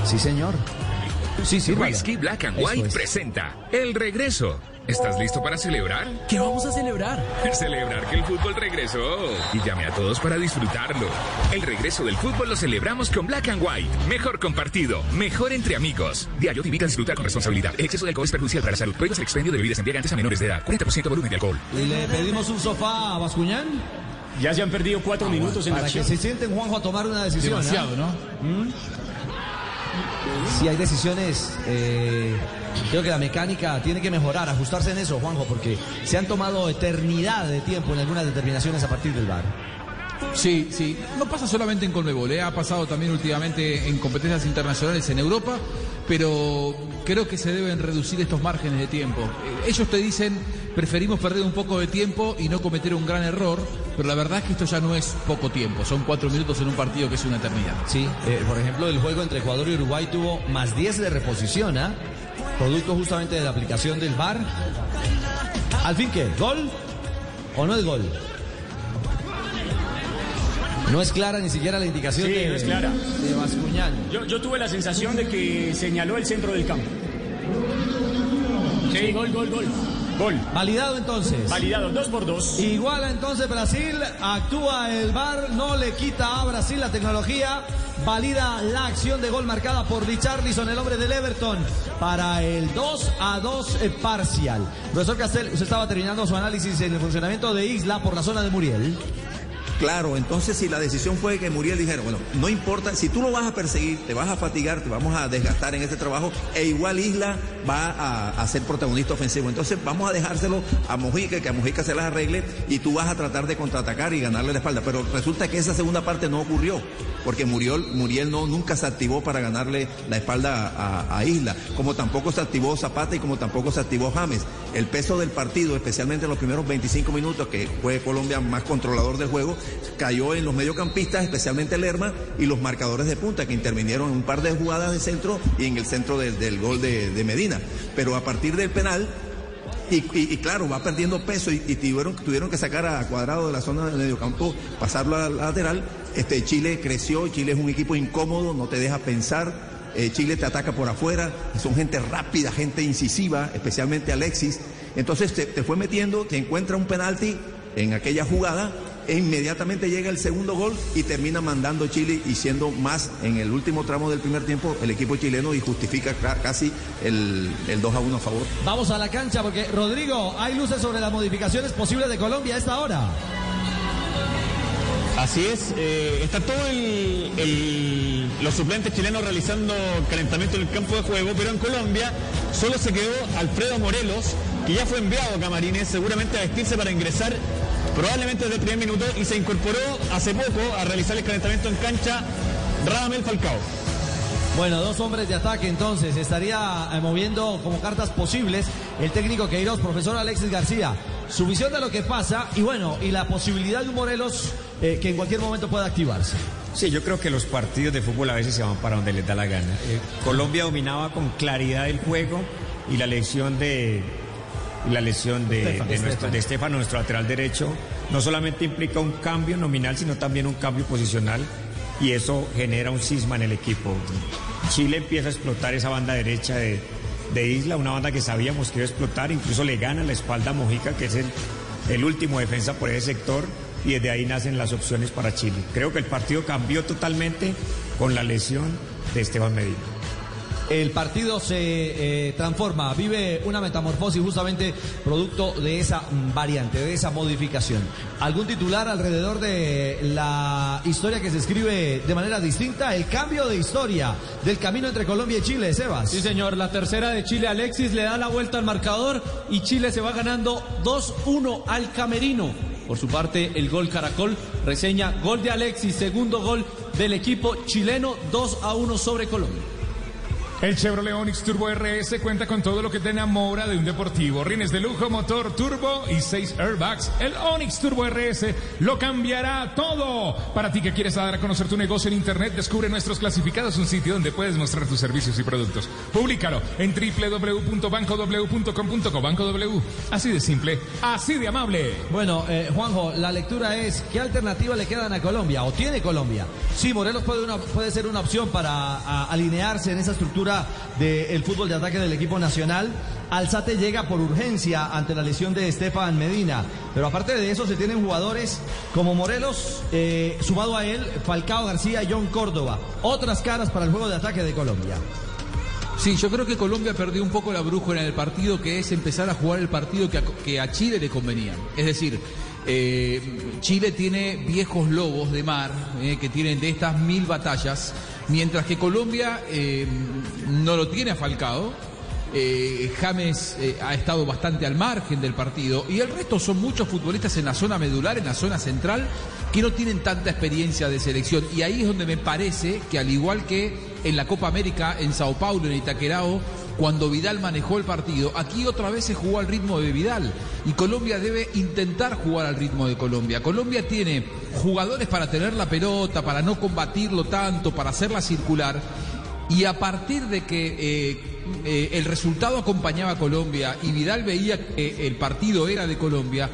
Sí, señor. Sí, sí, Whisky Black and White es. presenta El Regreso. ¿Estás listo para celebrar? ¿Qué vamos a celebrar? Celebrar que el fútbol regresó. Y llame a todos para disfrutarlo. El regreso del fútbol lo celebramos con Black and White. Mejor compartido, mejor entre amigos. Diario te invita a disfrutar con responsabilidad. El exceso de alcohol es perjudicial para la salud. Prohíbes el expendio de bebidas embriagantes a menores de edad. 40% volumen de alcohol. ¿Le pedimos un sofá a Bascuñán? Ya se han perdido cuatro minutos en Para acción. que se sienten, Juanjo, a tomar una decisión. Demasiado, ¿ah? ¿no? Si hay decisiones, eh, creo que la mecánica tiene que mejorar, ajustarse en eso, Juanjo, porque se han tomado eternidad de tiempo en algunas determinaciones a partir del bar. Sí, sí. No pasa solamente en Conmebol, ¿eh? ha pasado también últimamente en competencias internacionales en Europa, pero creo que se deben reducir estos márgenes de tiempo. Eh, Ellos te dicen, preferimos perder un poco de tiempo y no cometer un gran error, pero la verdad es que esto ya no es poco tiempo, son cuatro minutos en un partido que es una eternidad. Sí, eh, por ejemplo, el juego entre Ecuador y Uruguay tuvo más 10 de reposición, ¿ah? Producto justamente de la aplicación del VAR. ¿Al fin qué? ¿Gol o no es gol? No es clara ni siquiera la indicación Sí, de, no es clara. de Bascuñán. Yo, yo tuve la sensación de que señaló el centro del campo. Sí, gol, gol, gol. Gol. Validado entonces. Validado, dos por dos. Iguala entonces Brasil, actúa el VAR, no le quita a Brasil la tecnología, valida la acción de gol marcada por Richarlison, el hombre del Everton, para el 2 a 2 eh, parcial. Profesor Castel, usted estaba terminando su análisis en el funcionamiento de Isla por la zona de Muriel. Claro, entonces si la decisión fue que Muriel dijera, bueno, no importa, si tú lo vas a perseguir, te vas a fatigar, te vamos a desgastar en este trabajo, e igual Isla va a, ser protagonista ofensivo. Entonces vamos a dejárselo a Mojica, que a Mojica se las arregle, y tú vas a tratar de contraatacar y ganarle la espalda. Pero resulta que esa segunda parte no ocurrió, porque Muriel, Muriel no, nunca se activó para ganarle la espalda a, a Isla, como tampoco se activó Zapata y como tampoco se activó James. El peso del partido, especialmente en los primeros 25 minutos, que fue Colombia más controlador del juego, cayó en los mediocampistas, especialmente Lerma, y los marcadores de punta, que intervinieron en un par de jugadas de centro y en el centro del, del gol de, Medina. Pero a partir del penal, y, claro, va perdiendo peso y, tuvieron, tuvieron que sacar a Cuadrado de la zona de mediocampo, pasarlo a la lateral. Este, Chile creció, Chile es un equipo incómodo, no te deja pensar. Eh, Chile te ataca por afuera, son gente rápida, gente incisiva, especialmente Alexis. Entonces te, te fue metiendo, te encuentra un penalti en aquella jugada e inmediatamente llega el segundo gol y termina mandando Chile y siendo más en el último tramo del primer tiempo el equipo chileno y justifica ca- casi el, el 2 a 1 a favor. Vamos a la cancha porque, Rodrigo, hay luces sobre las modificaciones posibles de Colombia a esta hora. Así es, eh, está todo los suplentes chilenos realizando calentamiento en el campo de juego, pero en Colombia solo se quedó Alfredo Morelos, que ya fue enviado a Camarines, seguramente a vestirse para ingresar probablemente desde el primer minuto y se incorporó hace poco a realizar el calentamiento en cancha Radamel Falcao. Bueno, dos hombres de ataque entonces. Estaría eh, moviendo como cartas posibles el técnico Queiroz, profesor Alexis García. Su visión de lo que pasa y bueno, y la posibilidad de un Morelos eh, que en cualquier momento pueda activarse. Sí, yo creo que los partidos de fútbol a veces se van para donde les da la gana. Eh, Colombia dominaba con claridad el juego y la lesión de la lesión de, Estefan. de nuestro, de Estefano, nuestro lateral derecho, no solamente implica un cambio nominal, sino también un cambio posicional y eso genera un cisma en el equipo. Chile empieza a explotar esa banda derecha de, de Isla, una banda que sabíamos que iba a explotar, incluso le gana la espalda a Mojica, que es el, el último defensa por ese sector, y desde ahí nacen las opciones para Chile. Creo que el partido cambió totalmente con la lesión de Esteban Medina. El partido se eh, transforma, vive una metamorfosis justamente producto de esa variante, de esa modificación. ¿Algún titular alrededor de la historia que se escribe de manera distinta? El cambio de historia del camino entre Colombia y Chile, Sebas. Sí, señor. La tercera de Chile, Alexis, le da la vuelta al marcador y Chile se va ganando 2-1 al Camerino. Por su parte, el gol Caracol reseña gol de Alexis, segundo gol del equipo chileno, 2 a 1 sobre Colombia. El Chevrolet Onix Turbo RS cuenta con todo lo que te enamora de un deportivo. Rines de lujo, motor turbo y seis airbags. El Onix Turbo RS lo cambiará todo. Para ti que quieres dar a conocer tu negocio en Internet, descubre nuestros clasificados, un sitio donde puedes mostrar tus servicios y productos. Públicalo en www.bancow.com.co. Banco W. Así de simple, así de amable. Bueno, eh, Juanjo, la lectura es ¿qué alternativa le quedan a Colombia o tiene Colombia? Sí, Morelos puede, ser una opción para alinearse en esa estructura del fútbol de ataque del equipo nacional. Alzate llega por urgencia ante la lesión de Estefan Medina, pero aparte de eso se tienen jugadores como Morelos, eh, sumado a él Falcao García y John Córdoba. Otras caras para el juego de ataque de Colombia. Sí, yo creo que Colombia perdió un poco la brújula en el partido, que es empezar a jugar el partido que a, que a Chile le convenía. Es decir, eh, Chile tiene viejos lobos de mar eh, que tienen de estas mil batallas, mientras que Colombia eh, no lo tiene a Falcao. Eh, James eh, ha estado bastante al margen del partido y el resto son muchos futbolistas en la zona medular, en la zona central, que no tienen tanta experiencia de selección. Y ahí es donde me parece que al igual que en la Copa América, en Sao Paulo, en Itaquerao, cuando Vidal manejó el partido, aquí otra vez se jugó al ritmo de Vidal. Y Colombia debe intentar jugar al ritmo de Colombia. Colombia tiene jugadores para tener la pelota, para no combatirlo tanto, para hacerla circular. Y a partir de que eh, eh, el resultado acompañaba a Colombia y Vidal veía que el partido era de Colombia,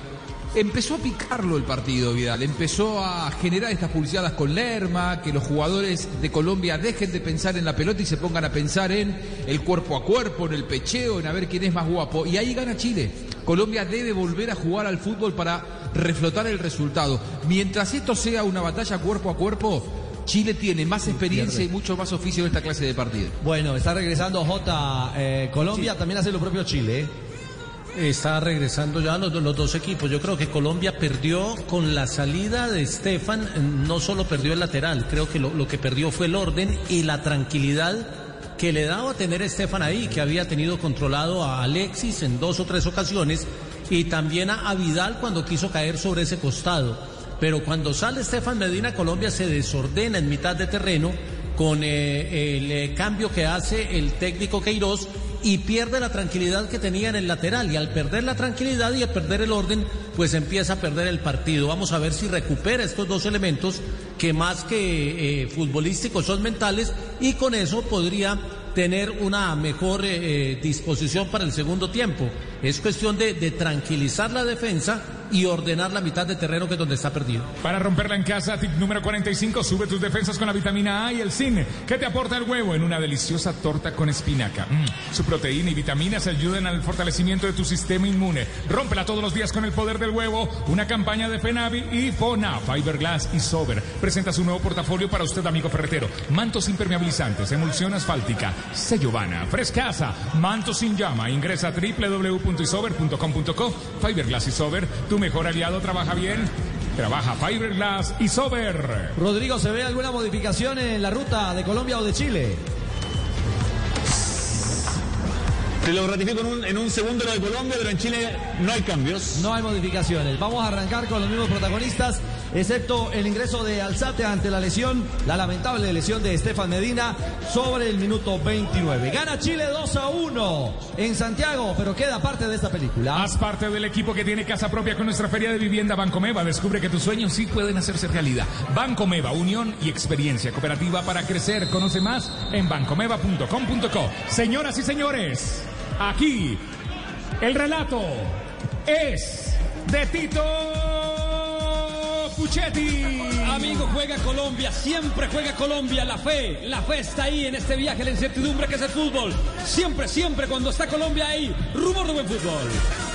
empezó a picarlo el partido Vidal, empezó a generar estas pulseadas con Lerma, que los jugadores de Colombia dejen de pensar en la pelota y se pongan a pensar en el cuerpo a cuerpo, en el pecheo, en a ver quién es más guapo. Y ahí gana Chile. Colombia debe volver a jugar al fútbol para reflotar el resultado. Mientras esto sea una batalla cuerpo a cuerpo, Chile tiene más experiencia y mucho más oficio en esta clase de partido. Bueno, está regresando J. eh, Colombia, también hace lo propio Chile. ¿eh? Está regresando ya los, dos equipos. Yo creo que Colombia perdió con la salida de Estefan, no solo perdió el lateral, creo que lo, que perdió fue el orden y la tranquilidad que le daba tener Estefan ahí, que había tenido controlado a Alexis en dos o tres ocasiones y también a, a Vidal cuando quiso caer sobre ese costado. Pero cuando sale Estefan Medina, Colombia se desordena en mitad de terreno con eh, el eh, cambio que hace el técnico Queiroz y pierde la tranquilidad que tenía en el lateral. Y al perder la tranquilidad y al perder el orden, pues empieza a perder el partido. Vamos a ver si recupera estos dos elementos que más que eh, futbolísticos son mentales y con eso podría tener una mejor eh, eh, disposición para el segundo tiempo. Es cuestión de, de tranquilizar la defensa y ordenar la mitad de terreno que es donde está perdido. Para romperla en casa, tip número 45, sube tus defensas con la vitamina A y el zinc, que te aporta el huevo en una deliciosa torta con espinaca. Mm, Su proteína y vitaminas ayudan al fortalecimiento de tu sistema inmune. Rómpela todos los días con el poder del huevo, una campaña de Fenavi y Fona, Fiberglass y Sober. Presenta su nuevo portafolio para usted, amigo ferretero. Mantos impermeabilizantes, emulsión asfáltica, Sellovana, Frescasa, mantos sin llama. Ingresa a www.isober.com.co. Fiberglass y Sober, tu mejor aliado, trabaja bien. Trabaja Fiberglass y Sober. Rodrigo, ¿se ve alguna modificación en la ruta de Colombia o de Chile? Te lo ratifico en un, en un segundo lo de Colombia, pero en Chile no hay cambios. No hay modificaciones. Vamos a arrancar con los mismos protagonistas excepto el ingreso de Alzate ante la lesión, la lamentable lesión de Estefan Medina sobre el minuto 29. Gana Chile 2 a 1 en Santiago, pero queda parte de esta película. Haz parte del equipo que tiene casa propia con nuestra feria de vivienda Bancomeva. Descubre que tus sueños sí pueden hacerse realidad. Bancomeva, unión y experiencia cooperativa para crecer. Conoce más en bancomeva.com.co. Señoras y señores, aquí el relato es de Tito Puchetti. Amigo, juega Colombia, siempre juega Colombia. La fe, la fe está ahí en este viaje, la incertidumbre que es el fútbol. Siempre, siempre cuando está Colombia ahí, rumor de buen fútbol.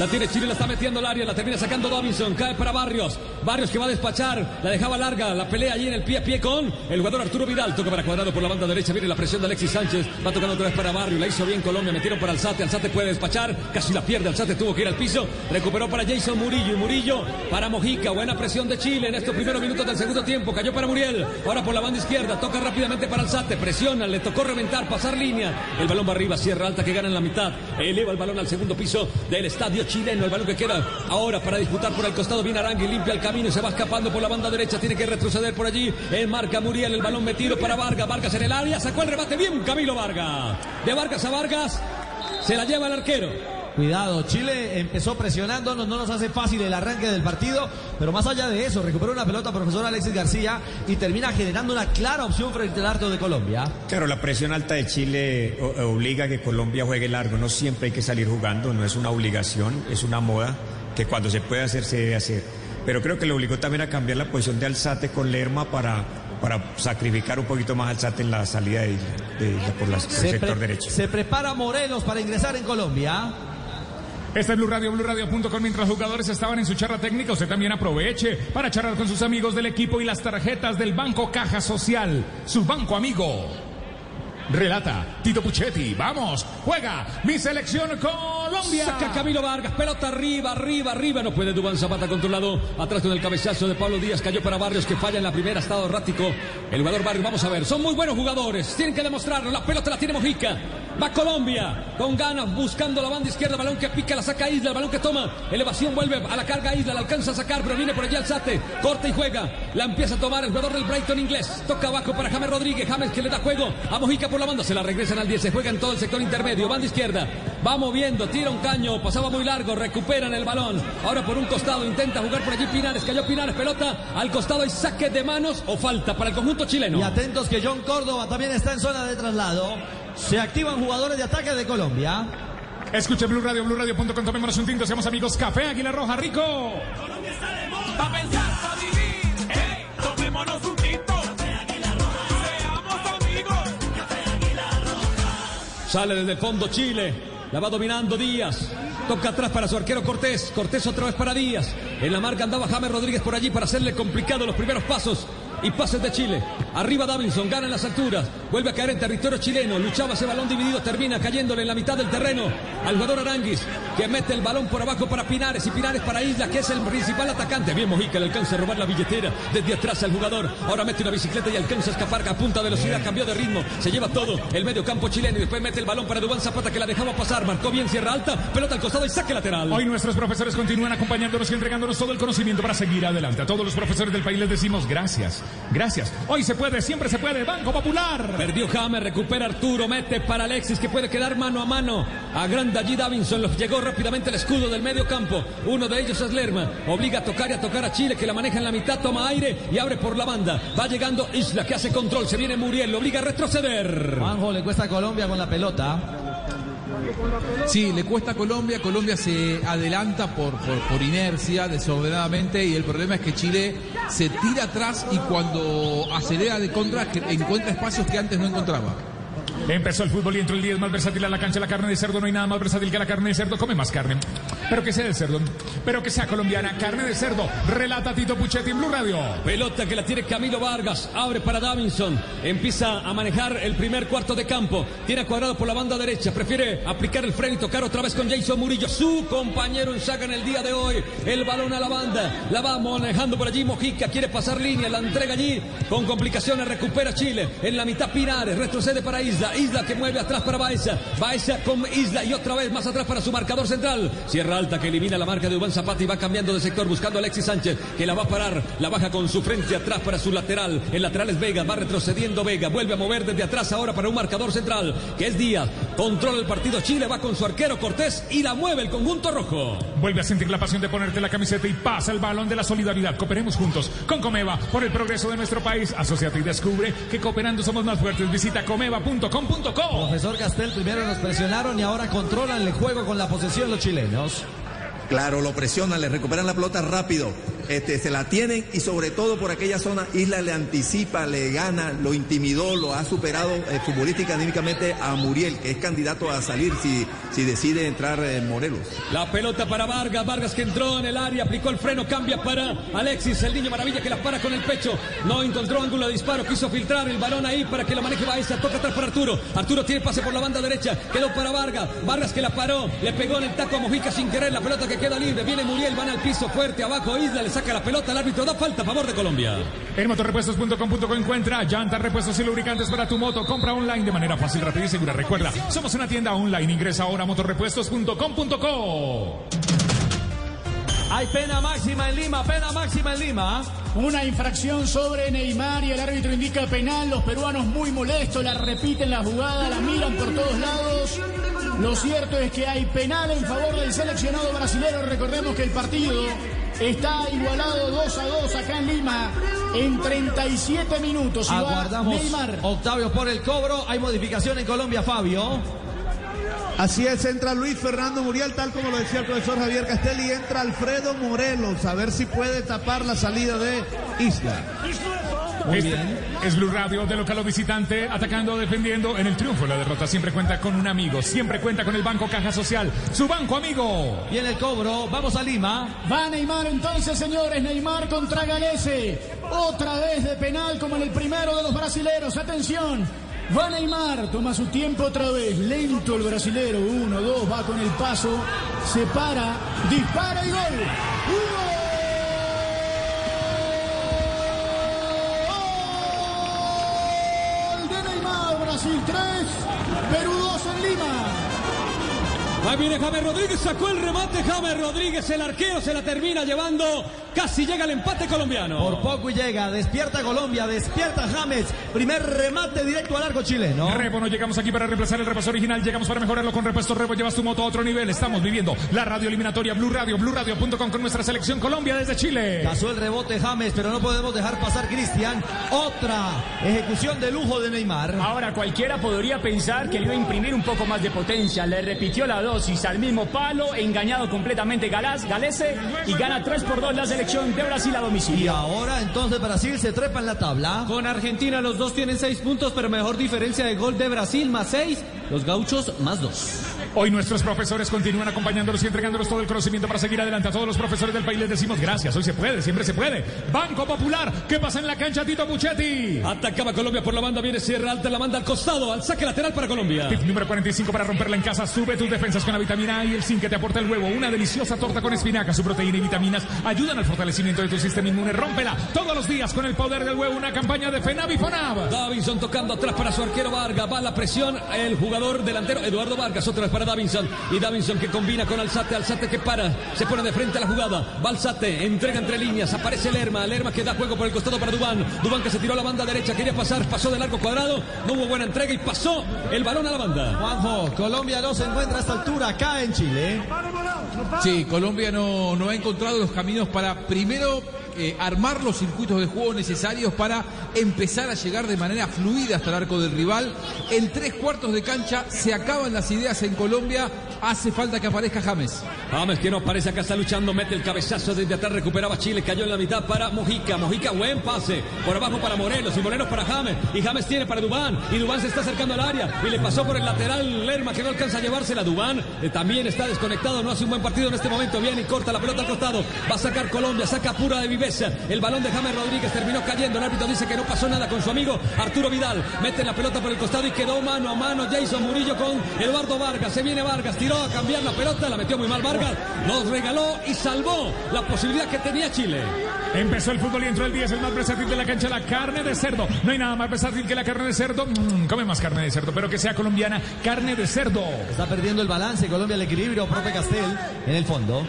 La tiene Chile, la está metiendo al área, la termina sacando Davinson, cae para Barrios. Barrios que va a despachar, la dejaba larga, la pelea allí en el pie a pie con el jugador Arturo Vidal. Toca para cuadrado por la banda derecha, viene la presión de Alexis Sánchez, va tocando otra vez para Barrios, la hizo bien Colombia, metieron para Alzate, Alzate puede despachar, casi la pierde, Alzate tuvo que ir al piso, recuperó para Jason Murillo y Murillo para Mojica, buena presión de Chile en estos primeros minutos del segundo tiempo, cayó para Muriel, ahora por la banda izquierda, toca rápidamente para Alzate, presiona, le tocó reventar, pasar línea, el balón va arriba, Sierra Alta que gana en la mitad, eleva el balón al segundo piso del estadio chileno, el balón que queda. Ahora para disputar por el costado, viene Arangui, limpia el camino se va escapando por la banda derecha, tiene que retroceder por allí, en marca Muriel, el balón metido para Vargas, Vargas en el área, sacó el rebate bien Camilo Vargas, de Vargas a Vargas, se la lleva el arquero. Cuidado, Chile empezó presionándonos, no nos hace fácil el arranque del partido, pero más allá de eso, recupera una pelota profesor Alexis García y termina generando una clara opción frente al arco de Colombia. Claro, la presión alta de Chile o- obliga a que Colombia juegue largo. No siempre hay que salir jugando, no es una obligación, es una moda que cuando se puede hacer se debe hacer. Pero creo que le obligó también a cambiar la posición de Alzate con Lerma para, para sacrificar un poquito más Alzate en la salida de, de- de- por la- el Se, sector derecho. se prepara Morelos para ingresar en Colombia. Este es Blue Radio, BlueRadio.com. Mientras jugadores estaban en su charla técnica, usted también aproveche para charlar con sus amigos del equipo y las tarjetas del Banco Caja Social, su banco amigo. Relata Tito Puchetti. Vamos, juega mi selección Colombia. Saca Camilo Vargas, pelota arriba, arriba, arriba. No puede Dubán Zapata controlado. Atrás con el cabezazo de Pablo Díaz. Cayó para Barrios que falla en la primera. Estado errático. El jugador Barrios, vamos a ver. Son muy buenos jugadores. Tienen que demostrarlo. La pelota la tiene Mojica. Va Colombia. Con ganas, buscando la banda izquierda. Balón que pica, la saca Isla. El balón que toma. Elevación vuelve a la carga Isla. La alcanza a sacar, pero viene por allí Alzate. Corta y juega. La empieza a tomar el jugador del Brighton inglés. Toca abajo para James Rodríguez. James que le da juego a Mojica por la banda. Se la regresan al 10. Se juega en todo el sector intermedio. Banda izquierda. Va moviendo. Tira un caño. Pasaba muy largo. Recuperan el balón. Ahora por un costado. Intenta jugar por allí Pinares. Cayó Pinares. Pelota al costado. Hay saque de manos o falta para el conjunto chileno. Y atentos que John Córdoba también está en zona de traslado. Se activan jugadores de ataque de Colombia. Escuche Blue Radio, BlueRadio.com. Tomémonos un tinto, seamos amigos. Café Águila Roja, rico. Pa' pensar, pa' vivir, hey, tomémonos un tinto. Seamos amigos. Sale desde el fondo Chile. La va dominando Díaz. Toca atrás para su arquero Cortés. Cortés otra vez para Díaz. En la marca andaba James Rodríguez por allí para hacerle complicado los primeros pasos. Y pases de Chile. Arriba Davinson, gana en las alturas. Vuelve a caer en territorio chileno. Luchaba ese balón dividido. Termina cayéndole en la mitad del terreno. Al jugador Aranguis. Que mete el balón por abajo para Pinares. Y Pinares para Isla, que es el principal atacante. Bien Mojica le alcanza a robar la billetera. Desde atrás al jugador. Ahora mete una bicicleta y alcanza a escapar a punta velocidad. Cambió de ritmo. Se lleva todo. El medio campo chileno. Y después mete el balón para Dubán Zapata que la dejaba pasar. Marcó bien Sierra Alta. Pelota al costado y saque lateral. Hoy nuestros profesores continúan acompañándonos y entregándonos todo el conocimiento para seguir adelante. A todos los profesores del país les decimos gracias. Gracias. Hoy se puede, siempre se puede. Banco Popular. Perdió James, recupera Arturo, mete para Alexis que puede quedar mano a mano. Agranda allí Davinson, los llegó rápidamente el escudo del medio campo. Uno de ellos es Lerma. Obliga a tocar y a tocar a Chile que la maneja en la mitad, toma aire y abre por la banda. Va llegando Isla que hace control, se viene Muriel, lo obliga a retroceder. Juanjo le cuesta a Colombia con la pelota. Sí, le cuesta a Colombia, Colombia se adelanta por, por, inercia, desordenadamente, y el problema es que Chile se tira atrás y cuando acelera de contra encuentra espacios que antes no encontraba. Empezó el fútbol y entró el día es más versátil a la cancha. La carne de cerdo no hay nada más versátil que la carne de cerdo. Come más carne. Pero que sea de cerdo. Pero que sea colombiana. Carne de cerdo. Relata Tito Puchetti en Blue Radio. Pelota que la tiene Camilo Vargas, abre para Davinson, empieza a manejar el primer cuarto de campo, tiene cuadrado por la banda derecha, prefiere aplicar el freno y tocar otra vez con Jason Murillo, su compañero en saga en el día de hoy, el balón a la banda, la va manejando por allí Mojica, quiere pasar línea, la entrega allí, con complicaciones recupera Chile, en la mitad Pinares, retrocede para Isla, Isla que mueve atrás para Baeza, Baeza con Isla y otra vez más atrás para su marcador central, cierra Alta que elimina la marca de Dubán Zapata y va cambiando de sector buscando a Alexis Sánchez que la va a parar, la baja con su frente atrás para su lateral. El lateral es Vega, va retrocediendo Vega, vuelve a mover desde atrás ahora para un marcador central que es Díaz. Controla el partido Chile, va con su arquero Cortés y la mueve el conjunto rojo. Vuelve a sentir la pasión de ponerte la camiseta y pasa el balón de la solidaridad. Cooperemos juntos con Comeva por el progreso de nuestro país. Asociate y descubre que cooperando somos más fuertes. Visita comeva.com.co. Profesor Castel, primero nos presionaron y ahora controlan el juego con la posesión los chilenos. Claro, lo presionan, le recuperan la pelota rápido, este, se la tienen y sobre todo por aquella zona Isla le anticipa, le gana, lo intimidó, lo ha superado eh, futbolística anímicamente a Muriel, que es candidato a salir si, si decide entrar en Morelos. La pelota para Vargas, Vargas que entró en el área, aplicó el freno, cambia para Alexis, el niño maravilla que la para con el pecho, no encontró ángulo de disparo, quiso filtrar el balón ahí para que lo maneje Baeza, toca atrás para Arturo, Arturo tiene pase por la banda derecha, quedó para Vargas, Vargas que la paró, le pegó en el taco a Mojica sin querer, la pelota que queda libre, viene Muriel, van al piso fuerte, abajo Isla, le saca la pelota, el árbitro da falta a favor de Colombia. En motorrepuestos.com.co encuentra llantas, repuestos y lubricantes para tu moto. Compra online de manera fácil, rápida y segura. Recuerda, somos una tienda online. Ingresa ahora a motorrepuestos.com.co. Hay pena máxima en Lima, pena máxima en Lima. Una infracción sobre Neymar y el árbitro indica penal. Los peruanos muy molestos, la repiten la jugada, la miran por todos lados. Lo cierto es que hay penal en favor del seleccionado brasilero. Recordemos que el partido está igualado 2 a 2 acá en Lima en 37 minutos. Aguardamos Neymar. Octavio por el cobro. Hay modificación en Colombia, Fabio. Así es, entra Luis Fernando Muriel, tal como lo decía el profesor Javier Castelli, entra Alfredo Morelos, a ver si puede tapar la salida de Isla. Este es Blue Radio de local o visitante, atacando o defendiendo. En el triunfo, la derrota siempre cuenta con un amigo, siempre cuenta con el Banco Caja Social, su banco amigo. Viene el cobro, vamos a Lima. Va Neymar entonces, señores. Neymar contra Galese. Otra vez de penal como en el primero de los brasileros. Atención. Va Neymar, toma su tiempo otra vez. Lento el brasilero. Uno, dos, va con el paso. Se para, dispara y gol. Gol Brasil 3, Perú 2 en Lima. Ahí viene James Rodríguez, sacó el remate James Rodríguez, el arquero se la termina llevando, casi llega el empate colombiano. Por poco y llega, despierta Colombia, despierta James. Primer remate directo al arco chileno. Rebo, no llegamos aquí para reemplazar el repaso original, llegamos para mejorarlo con repuesto Rebo, llevas tu moto a otro nivel. Estamos viviendo la radio eliminatoria Blue Radio, BlueRadio.com con nuestra selección Colombia desde Chile. Pasó el rebote James, pero no podemos dejar pasar Cristian. Otra ejecución de lujo de Neymar. Ahora cualquiera podría pensar que le iba a imprimir un poco más de potencia. Le repitió la dosis al mismo palo, engañado completamente Galás, Galese y gana 3 por 2 la selección de Brasil a Y domicilio. ahora entonces Brasil se trepa en la tabla. Con Argentina los dos tienen seis puntos, pero mejor diferencia de gol de Brasil más seis. Los gauchos más dos. Hoy nuestros profesores continúan acompañándolos y entregándolos todo el conocimiento para seguir adelante. A todos los profesores del país les decimos gracias. Hoy se puede, siempre se puede. Banco Popular, ¿qué pasa en la cancha, Tito Puchetti? Atacaba Colombia por la banda, viene Sierra Alta, la manda al costado, al saque lateral para Colombia. Tip número 45 para romperla en casa. Sube tus defensas con la vitamina A y el zinc que te aporta el huevo. Una deliciosa torta con espinaca. Su proteína y vitaminas ayudan al fortalecimiento de tu sistema inmune. Rómpela todos los días con el poder del huevo. Una campaña de FENAV y FONAV. Davinson tocando atrás para su arquero Vargas. Va la presión el jugador delantero Eduardo Vargas. Otra vez para Davinson. Y Davinson que combina con Alzate. Alzate que para. Se pone de frente a la jugada. Va Alzate. Entrega entre líneas. Aparece Lerma. Lerma que da juego por el costado para Dubán. Dubán que se tiró a la banda derecha. Quería pasar. Pasó del arco cuadrado. No hubo buena entrega y pasó el balón a la banda. Juanjo, Colombia no se encuentra a esta altura acá en Chile. Sí, Colombia no, no ha encontrado los caminos para primero eh, armar los circuitos de juego necesarios para empezar a llegar de manera fluida hasta el arco del rival. En tres cuartos de cancha se acaban las ideas en Colombia. Hace falta que aparezca James. James que no aparece acá, está luchando, mete el cabezazo desde atrás, recuperaba Chile, cayó en la mitad para Mojica. Mojica, buen pase. Por abajo para Morelos y Morelos para James. Y James tiene para Dubán. Y Dubán se está acercando al área. Y le pasó por el lateral Lerma que no alcanza a llevársela. Dubán eh, también está desconectado, no hace un buen partido en este momento. Viene y corta la pelota al costado. Va a sacar Colombia, saca pura de El balón de James Rodríguez terminó cayendo. El árbitro dice que no pasó nada con su amigo Arturo Vidal. Mete la pelota por el costado y quedó mano a mano Jason Murillo con Eduardo Vargas. Se viene Vargas, tiró a cambiar la pelota, la metió muy mal Vargas. Nos regaló y salvó la posibilidad que tenía Chile. Empezó el fútbol y entró el 10, el más versátil de la cancha, la carne de cerdo. No hay nada más versátil que la carne de cerdo. Mm, come más carne de cerdo, pero que sea colombiana, carne de cerdo. Está perdiendo el balance, Colombia el equilibrio, profe Castel en el fondo.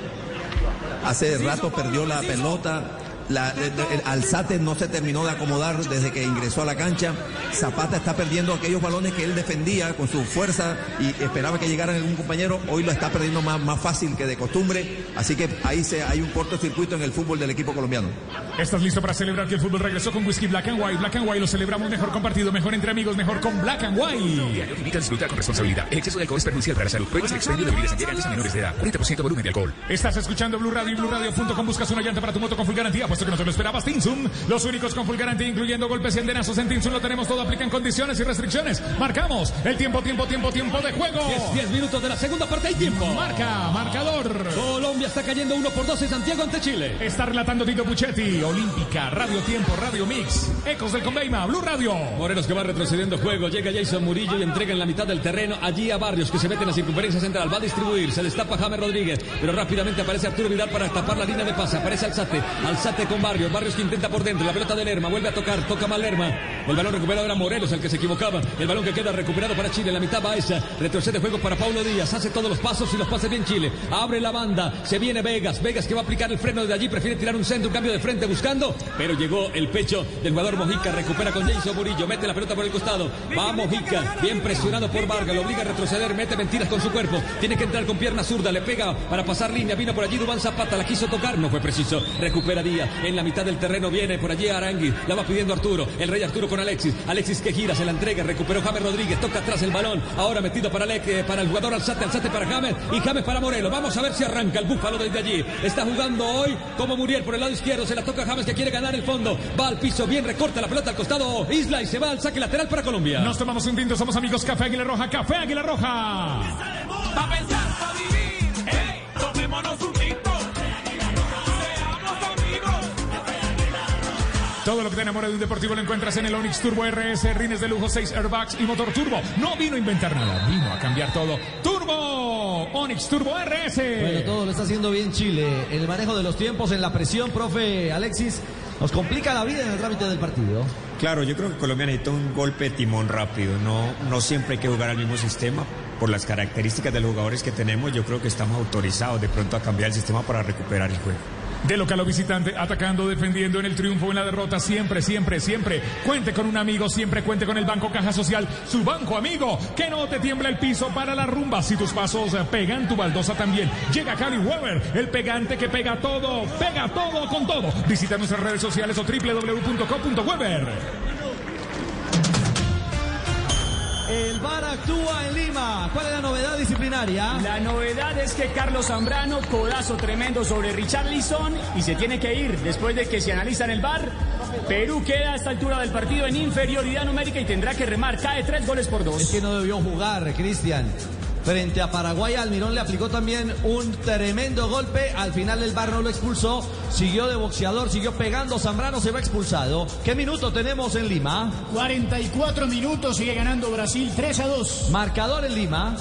Hace rato perdió la pelota. La- el, el Alzate no se terminó de acomodar desde que ingresó a la cancha. Zapata está perdiendo aquellos balones que él defendía con su fuerza y esperaba que llegara algún compañero. Hoy lo está perdiendo más, más fácil que de costumbre. Así que ahí se, hay un cortocircuito en el fútbol del equipo colombiano. ¿Estás listo para celebrar que el fútbol regresó con whisky Black and White? Black and White lo celebramos mejor compartido, mejor entre amigos, mejor con Black and White. A disfrutar con responsabilidad. El exceso de alcohol es perjudicial para la salud. Prohíbes el expendio de bebidas a menores de edad. 40% volumen de alcohol. Estás escuchando Blue Radio y BlueRadio.com. Buscas una llanta para tu moto con full garantía, puesto que no te lo esperabas. Tinsun, los únicos con full garantía, incluyendo golpes y andenazos en Tinsun. Lo tenemos todo, aplican condiciones y restricciones. Marcamos el tiempo, tiempo, tiempo, tiempo de juego. 10 minutos de la segunda parte y tiempo. Marca, marcador. Colombia está cayendo 1 por 2 en Santiago ante Chile. Está relatando Tito Puchetti, Olímpica, Radio Tiempo, Radio Mix, Ecos del Conveima, Blue Radio. Morelos que va retrocediendo juego. Llega Jason Murillo y entrega en la mitad del terreno allí a Barrios que se mete en la circunferencia central. Va a distribuir. Se destapa James Rodríguez. Pero rápidamente aparece Arturo Vidal para tapar la línea de pase. Aparece Alzate. Alzate con Barrios. Barrios que intenta por dentro. La pelota de Lerma. Vuelve a tocar. Toca mal Lerma. El balón recuperado era Morelos el que se equivocaba. El balón que queda recuperado para Chile. La mitad va esa. Retrocede juego para Paulo Díaz. Hace todos los pasos y los pase bien Chile. Abre la banda. Se viene Vegas. Vegas que va a aplicar el freno de allí. Prefiere tirar un centro. Un cambio de frente buscando. Pero llegó el pecho del jugador Mojica. Recupera con Jason Murillo. Mete la pelota por el costado. Va Mojica. Bien presionado por Vargas. Lo obliga a retroceder. Mete mentiras con su cuerpo. Tiene que entrar con pierna zurda. Le pega para pasar línea. Vino por allí Dubán Zapata. La quiso tocar. No fue preciso. Recupera Díaz. En la mitad del terreno viene por allí Arangui. La va pidiendo Arturo. El rey Arturo con Alexis. Alexis que gira. Se la entrega. Recuperó James Rodríguez. Toca atrás el balón. Ahora metido para, Alex, eh, para el jugador Alzate. Alzate para James. Y James para Morelo. Vamos a ver si arranca el búfalo desde allí. Está jugando hoy como Muriel por el lado izquierdo. Se la toca James que quiere ganar el fondo. Va al piso. Bien recorta la pelota al costado. Isla y se va al saque lateral para Colombia. Nos tomamos un tinto, somos amigos Café Águila Roja, Café Águila Roja. Pa' pensar, pa' vivir. Hey, tomémonos un Todo lo que te enamora de un deportivo lo encuentras en el Onix Turbo RS, rines de lujo, 6 airbags y motor turbo. No vino a inventar nada, vino a cambiar todo. Turbo, Onix Turbo RS. Bueno, todo lo está haciendo bien Chile. El manejo de los tiempos, en la presión, profe Alexis, nos complica la vida en el trámite del partido. Claro, yo creo que Colombia necesita un golpe de timón rápido. No, no siempre hay que jugar al mismo sistema. Por las características de los jugadores que tenemos, yo creo que estamos autorizados de pronto a cambiar el sistema para recuperar el juego. De local o visitante, atacando, defendiendo en el triunfo en la derrota, siempre, siempre, siempre. Cuente con un amigo, siempre cuente con el Banco Caja Social, su banco amigo. Que no te tiembla el piso para la rumba. Si tus pasos pegan, tu baldosa también. Llega Cali Weber, el pegante que pega todo, pega todo con todo. Visita nuestras redes sociales o www.co.weber. El VAR actúa en Lima. ¿Cuál es la novedad disciplinaria? La novedad es que Carlos Zambrano, codazo tremendo sobre Richarlison y se tiene que ir después de que se analiza en el bar. Perú queda a esta altura del partido en inferioridad numérica y tendrá que remar. Cae tres goles por dos. Es que no debió jugar, Cristian. Frente a Paraguay, Almirón le aplicó también un tremendo golpe. Al final el bar no lo expulsó. Siguió de boxeador, siguió pegando. Zambrano se va expulsado. ¿Qué minuto tenemos en Lima? 44 minutos, sigue ganando Brasil 3 a 2. Marcador en Lima.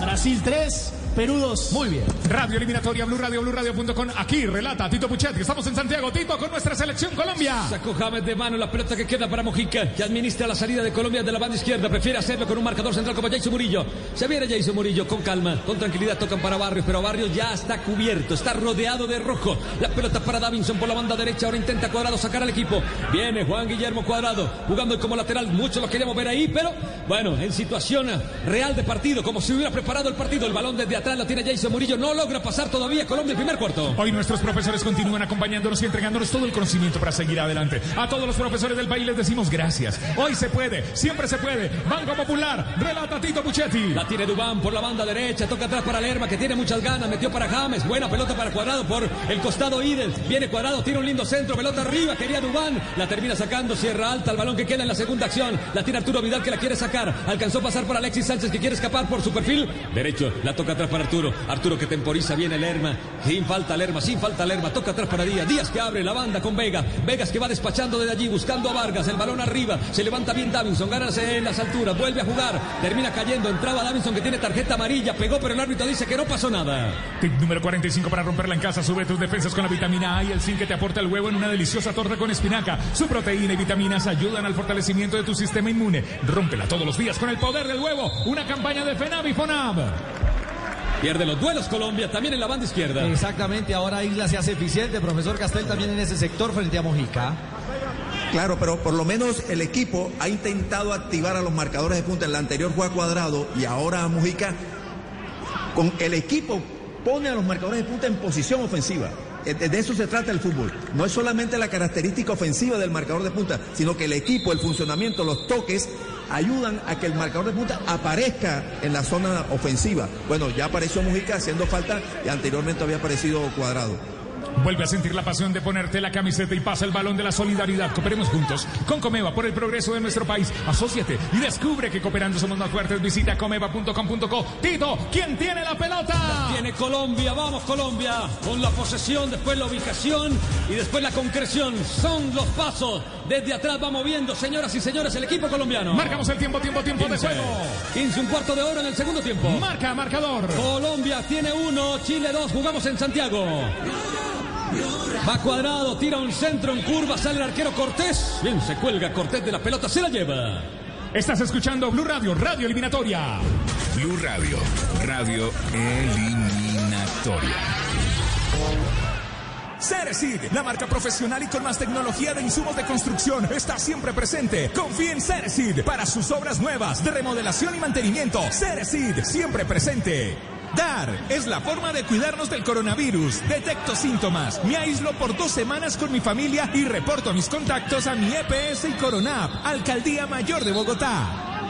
Brasil 3, Perú 2. Muy bien. Radio Eliminatoria, Blue Radio, BlueRadio.com. Aquí relata Tito Puchetti. Estamos en Santiago, Tito, con nuestra selección Colombia. Sacó James de mano la pelota que queda para Mojica, que administra la salida de Colombia de la banda izquierda. Prefiere hacerlo con un marcador central como Jason Murillo. Se viene Jason Murillo con calma, con tranquilidad. Tocan para Barrios, pero Barrios ya está cubierto, está rodeado de rojo. La pelota para Davinson por la banda derecha. Ahora intenta Cuadrado sacar al equipo. Viene Juan Guillermo Cuadrado jugando como lateral. Muchos lo queríamos ver ahí, pero bueno, en situación real de partido, como si hubiera preparado el partido. El balón desde atrás lo tiene Jason Murillo. No logra pasar todavía Colombia el primer cuarto. Hoy nuestros profesores continúan acompañándonos y entregándonos todo el conocimiento para seguir adelante. A todos los profesores del país les decimos gracias. Hoy se puede, siempre se puede. Banco Popular, relata Tito Puchetti. La tiene Dubán por la banda derecha, toca atrás para Lerma que tiene muchas ganas, metió para James, buena pelota para Cuadrado por el costado Idel, viene Cuadrado, tiene un lindo centro, pelota arriba, quería Dubán, la termina sacando, cierra alta el balón que queda en la segunda acción, la tiene Arturo Vidal que la quiere sacar, alcanzó a pasar por Alexis Sánchez que quiere escapar por su perfil derecho, la toca atrás Arturo. Arturo que temporiza bien el Lerma. Sin falta Lerma, sin falta Lerma. Toca atrás para Díaz. Díaz que abre la banda con Vega. Vegas que va despachando desde allí, buscando a Vargas. El balón arriba. Se levanta bien Davinson. Gánase en las alturas. Vuelve a jugar. Termina cayendo. Entraba Davinson que tiene tarjeta amarilla. Pegó, pero el árbitro dice que no pasó nada. Tip número 45 para romperla en casa. Sube tus defensas con la vitamina A y el zinc que te aporta el huevo en una deliciosa torta con espinaca. Su proteína y vitaminas ayudan al fortalecimiento de tu sistema inmune. Rómpela todos los días con el poder del huevo. Una campaña de FENAB FONAB. Pierde los duelos Colombia, también en la banda izquierda. Exactamente, ahora Isla se hace eficiente. Profesor Castel también en ese sector frente a Mojica. Claro, pero por lo menos el equipo ha intentado activar a los marcadores de punta. En la anterior fue a Cuadrado y ahora a Mujica. Con el equipo pone a los marcadores de punta en posición ofensiva. De eso se trata el fútbol. No es solamente la característica ofensiva del marcador de punta, sino que el equipo, el funcionamiento, los toques ayudan a que el marcador de punta aparezca en la zona ofensiva. Bueno, ya apareció Mujica haciendo falta y anteriormente había aparecido Cuadrado. Vuelve a sentir la pasión de ponerte la camiseta y pasa el balón de la solidaridad. Cooperemos juntos con Comeva por el progreso de nuestro país. Asociate y descubre que cooperando somos más fuertes. Visita comeva.com.co. Tito, ¿quién tiene la pelota? Tiene Colombia, vamos Colombia, con la posesión, después la ubicación y después la concreción. Son los pasos. Desde atrás va moviendo, señoras y señores, el equipo colombiano. Marcamos el tiempo, tiempo, tiempo de 15. juego. 15, un cuarto de hora en el segundo tiempo. Marca, marcador. Colombia tiene uno, Chile dos, jugamos en Santiago. Va cuadrado, tira un centro en curva, sale el arquero Cortés. Bien, se cuelga Cortés de la pelota, se la lleva. Estás escuchando Blue Radio, Radio Eliminatoria. Blue Radio, radio eliminatoria. Ceresid, la marca profesional y con más tecnología de insumos de construcción, está siempre presente. Confíe en Ceresid para sus obras nuevas de remodelación y mantenimiento. Ceresid, siempre presente. DAR es la forma de cuidarnos del coronavirus. Detecto síntomas, me aíslo por dos semanas con mi familia y reporto mis contactos a mi EPS y Coronap, Alcaldía Mayor de Bogotá.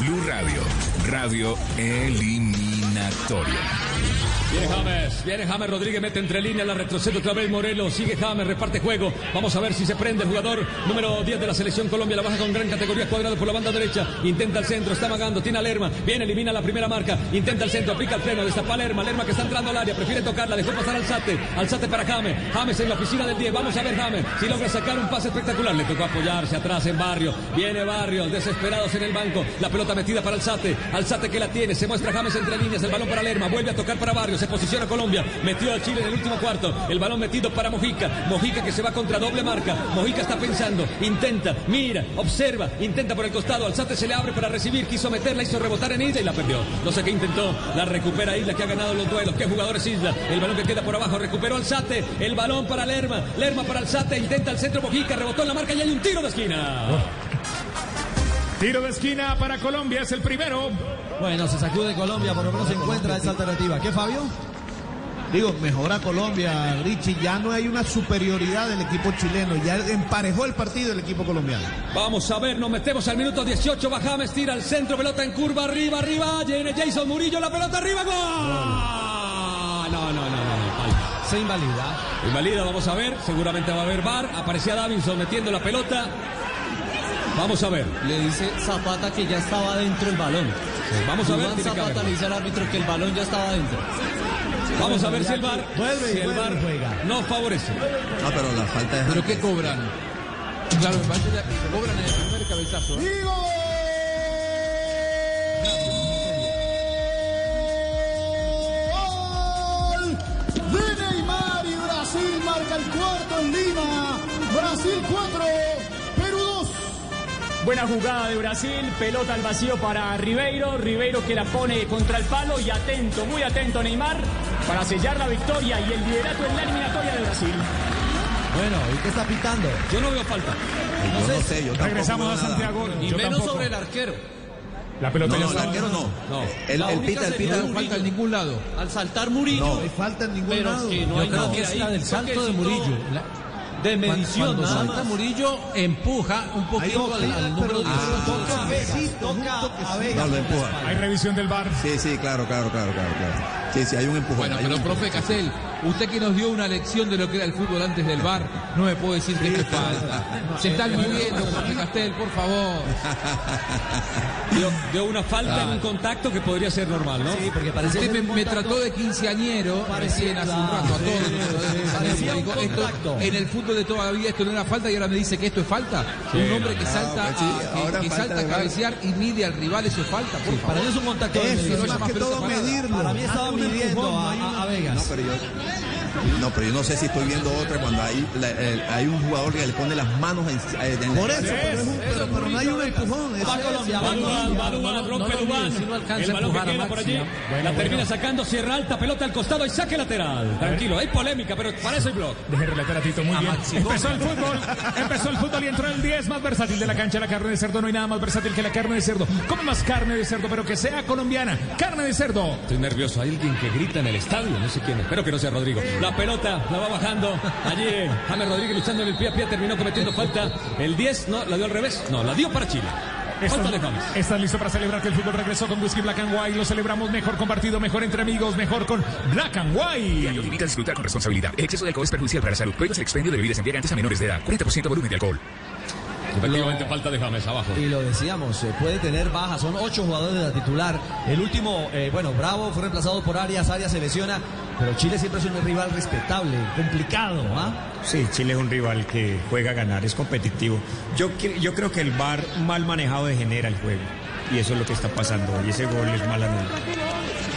Blue Radio, radio eliminatoria. Viene James, viene James Rodríguez, mete entre líneas, la retrocede otra vez Morelos, sigue James, reparte juego. Vamos a ver si se prende el jugador número 10 de la selección Colombia, la baja con gran categoría, cuadrado por la banda derecha, intenta el centro, está magando, tiene a Lerma, viene, elimina la primera marca, intenta el centro, aplica el freno, destapa a Lerma, Lerma que está entrando al área, prefiere tocarla, dejó pasar al Sate, al Sate para James, James en la oficina del 10, vamos a ver James, si logra sacar un pase espectacular, le tocó apoyarse atrás en Barrio, viene Barrio, desesperados en el banco, la pelota metida para el Sate, al Sate que la tiene, se muestra James entre líneas, el balón para Lerma, vuelve a tocar para Barrio, se posiciona Colombia, metió a Chile en el último cuarto, el balón metido para Mojica, Mojica que se va contra doble marca, Mojica está pensando, intenta, mira, observa, intenta por el costado, Alzate se le abre para recibir, quiso meterla, hizo rebotar en Isla y la perdió. No sé qué intentó, la recupera Isla que ha ganado los duelos, qué jugador es Isla, el balón que queda por abajo, recuperó Alzate, el balón para Lerma, Lerma para Alzate, intenta el centro Mojica, rebotó en la marca y hay un tiro de esquina. Tiro de esquina para Colombia, es el primero. Bueno, se sacude Colombia, por lo menos se encuentra esa alternativa. ¿Qué, Fabio? Digo, mejora Colombia, Richie. Ya no hay una superioridad del equipo chileno. Ya emparejó el partido el equipo colombiano. Vamos a ver, nos metemos al minuto 18, va James, tira al centro, pelota en curva, arriba, arriba, viene Jason Murillo, la pelota arriba, gol. No, no, no, no, no. Se invalida. Invalida, vamos a ver, seguramente va a haber bar, aparecía Davinson metiendo la pelota. Vamos a ver. Le dice Zapata que ya estaba dentro el balón. Vamos a ver, que Zapata le dice al árbitro que el balón ya estaba dentro. Vamos a ver si el bar, Vuelve y si el bar juega. no favorece. Ah, pero la falta es. ¿Pero qué cobran? Claro, me parece que cobran en el primer cabezazo. ¿eh? Gol de Neymar y Brasil marca el cuarto en Lima. Brasil 4, Perú 2. Buena jugada de Brasil, pelota al vacío para Ribeiro, Ribeiro que la pone contra el palo y atento, muy atento Neymar para sellar la victoria y el liderato en la eliminatoria de Brasil. Bueno, ¿y qué está pitando? Yo no veo falta. Yo no sé, yo Regresamos a. Santiago. Y Yo menos tampoco. sobre el arquero. La pelota No, el arquero no. No. El, el pita, el pita. No falta en ningún lado. Al saltar Murillo. No. No hay falta en ningún Pero lado. que no Yo hay creo nada que es la del salto de Murillo. La- De medición, Cuando nada salta más. Murillo, empuja un Hay poquito al, toque, al número pero 10. toca Besito, un toque a sí. Vega. No, lo empuja. Hay revisión del bar. Sí, sí, claro, claro, claro, claro, claro. Sí, sí, hay un empujón. Bueno, pero profe Casel, usted que nos dio una lección de lo que era el fútbol antes del bar, no me puede decir que esto es falta. Se están midiendo, profe Castel, por favor. Dio, dio una falta en un contacto que podría ser normal, ¿no? Sí, porque parecía Usted me, trató de quinceañero recién hace un rato a todos. Parecía un Dijo, esto, contacto. en el fútbol de toda la vida esto no era falta y ahora me dice que esto es falta. Sí, un hombre no, que no, salta, pues sí, a, que- que, salta a cabecear y mide al rival, eso es falta, por favor. Para mí es un contacto de Eso, es más que todo medirlo. Para mí estaba midiendo a, a- a Vegas. No, pero yo, no, pero yo no sé si estoy viendo otra cuando hay, la- el- hay un jugador que le pone las manos en, eh, en Por eso, pero, es un- pero- pero no hay un empujón. Va Colombia, va El balón que queda por allí. La termina sacando Sierra Alta, pelota al costado y saque lateral. Tranquilo, hay polémica, pero para eso hay blog. Deje relatar a Tito muy A bien. Maxi Empezó el fútbol, empezó el fútbol y entró el 10 más versátil de la cancha, la carne de cerdo. No hay nada más versátil que la carne de cerdo. Come más carne de cerdo, pero que sea colombiana. Carne de cerdo. Estoy nervioso, hay alguien que grita en el estadio, no sé quién, espero que no sea Rodrigo. La pelota la va bajando, allí James Rodríguez luchando en el pie a pie, terminó cometiendo falta. El 10, no, la dio al revés, no, la dio para Chile. ¿Estás listo para celebrar que el fútbol regresó con Whisky Black and White? Lo celebramos mejor compartido, mejor entre amigos, mejor con Black and White. te invita a disfrutar con responsabilidad. El exceso de alcohol es perjudicial para la salud. Prohíbes el expendio de bebidas embriagantes a menores de edad. 40% volumen de alcohol. Efectivamente, falta de James abajo. Y lo decíamos, eh, puede tener bajas, son ocho jugadores de la titular. El último, eh, bueno, Bravo fue reemplazado por Arias, Arias se lesiona, pero Chile siempre es un rival respetable, complicado, ¿ah? Sí, Chile es un rival que juega a ganar, es competitivo. Yo, yo creo que el VAR mal manejado degenera el juego. Y eso es lo que está pasando hoy. Ese gol es mal anulado.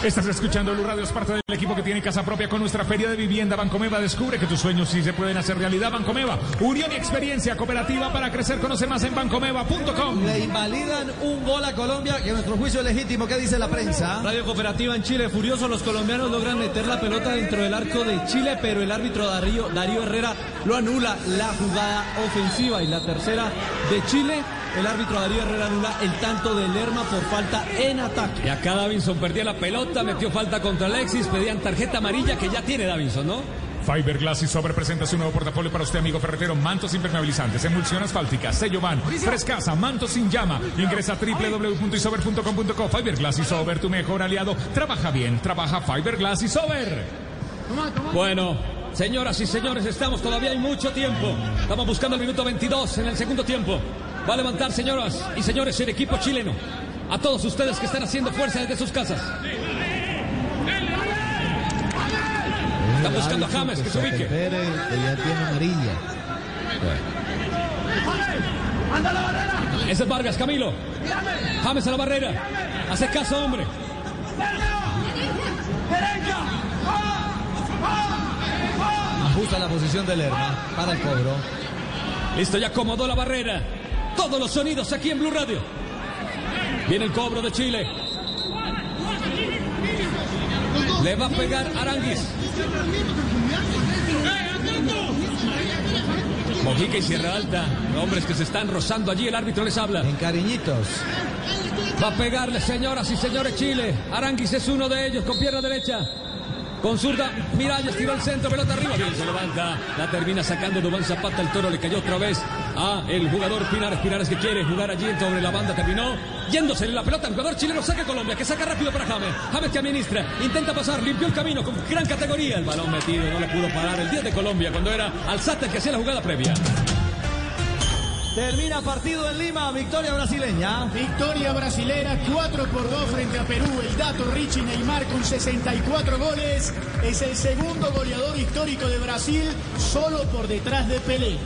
Estás escuchando Blue Radio, es parte del equipo que tiene casa propia con nuestra feria de vivienda. Bancomeva descubre que tus sueños sí se pueden hacer realidad. Bancomeva, unión y experiencia cooperativa para crecer. Conoce más en bancomeva.com. Le invalidan un gol a Colombia, que nuestro juicio es legítimo. ¿Qué dice la prensa? Radio Cooperativa en Chile, furiosos los colombianos logran meter la pelota dentro del arco de Chile, pero el árbitro Darío, Darío Herrera lo anula la jugada ofensiva y la tercera de Chile. El árbitro Darío Herrera anula el tanto de Lerma por falta en ataque. Y acá Davinson perdía la pelota, metió falta contra Alexis, pedían tarjeta amarilla que ya tiene Davinson, ¿no? Fiberglass y Sobre presenta su nuevo portafolio para usted, amigo ferretero. Mantos impermeabilizantes, emulsión asfáltica, sello van, frescasa, mantos sin llama. Ingresa a www.isober.com.co. Fiberglass y Sober, tu mejor aliado. Trabaja bien, trabaja Fiberglass y Sober. Bueno, señoras y señores, estamos todavía hay mucho tiempo. Estamos buscando el minuto 22 en el segundo tiempo. Va a levantar, señoras y señores, el equipo chileno. A todos ustedes que están haciendo fuerza desde sus casas. Está buscando a James que se ubique. Pérez, que ya tiene amarilla. Ese es Vargas, Camilo. James a la barrera. Hace caso, hombre. Ajusta la posición de Lerma para el cobro. Listo, ya acomodó la barrera. Todos los sonidos aquí en Blue Radio. Viene el cobro de Chile. Le va a pegar Aranguis. Mojica y Sierra Alta, hombres que se están rozando allí, el árbitro les habla. En cariñitos. Va a pegarle, señoras y señores, Chile. Aranguis es uno de ellos, con pierna derecha. Con zurda, Miralles tiró al centro, pelota arriba. Bien, se levanta. La termina sacando Dubán Zapata. El toro le cayó otra vez a el jugador Pinares. Pinares que quiere jugar allí sobre la banda. Terminó yéndose la pelota. El jugador chileno saca Colombia, que saca rápido para James. James que administra, intenta pasar, limpió el camino con gran categoría. El balón metido, no le pudo parar el 10 de Colombia cuando era Alzate el que hacía la jugada previa. Termina partido en Lima, victoria brasileña. Victoria brasilera 4 por 2 frente a Perú. El dato Richie Neymar con 64 goles. Es el segundo goleador histórico de Brasil, solo por detrás de Pelé.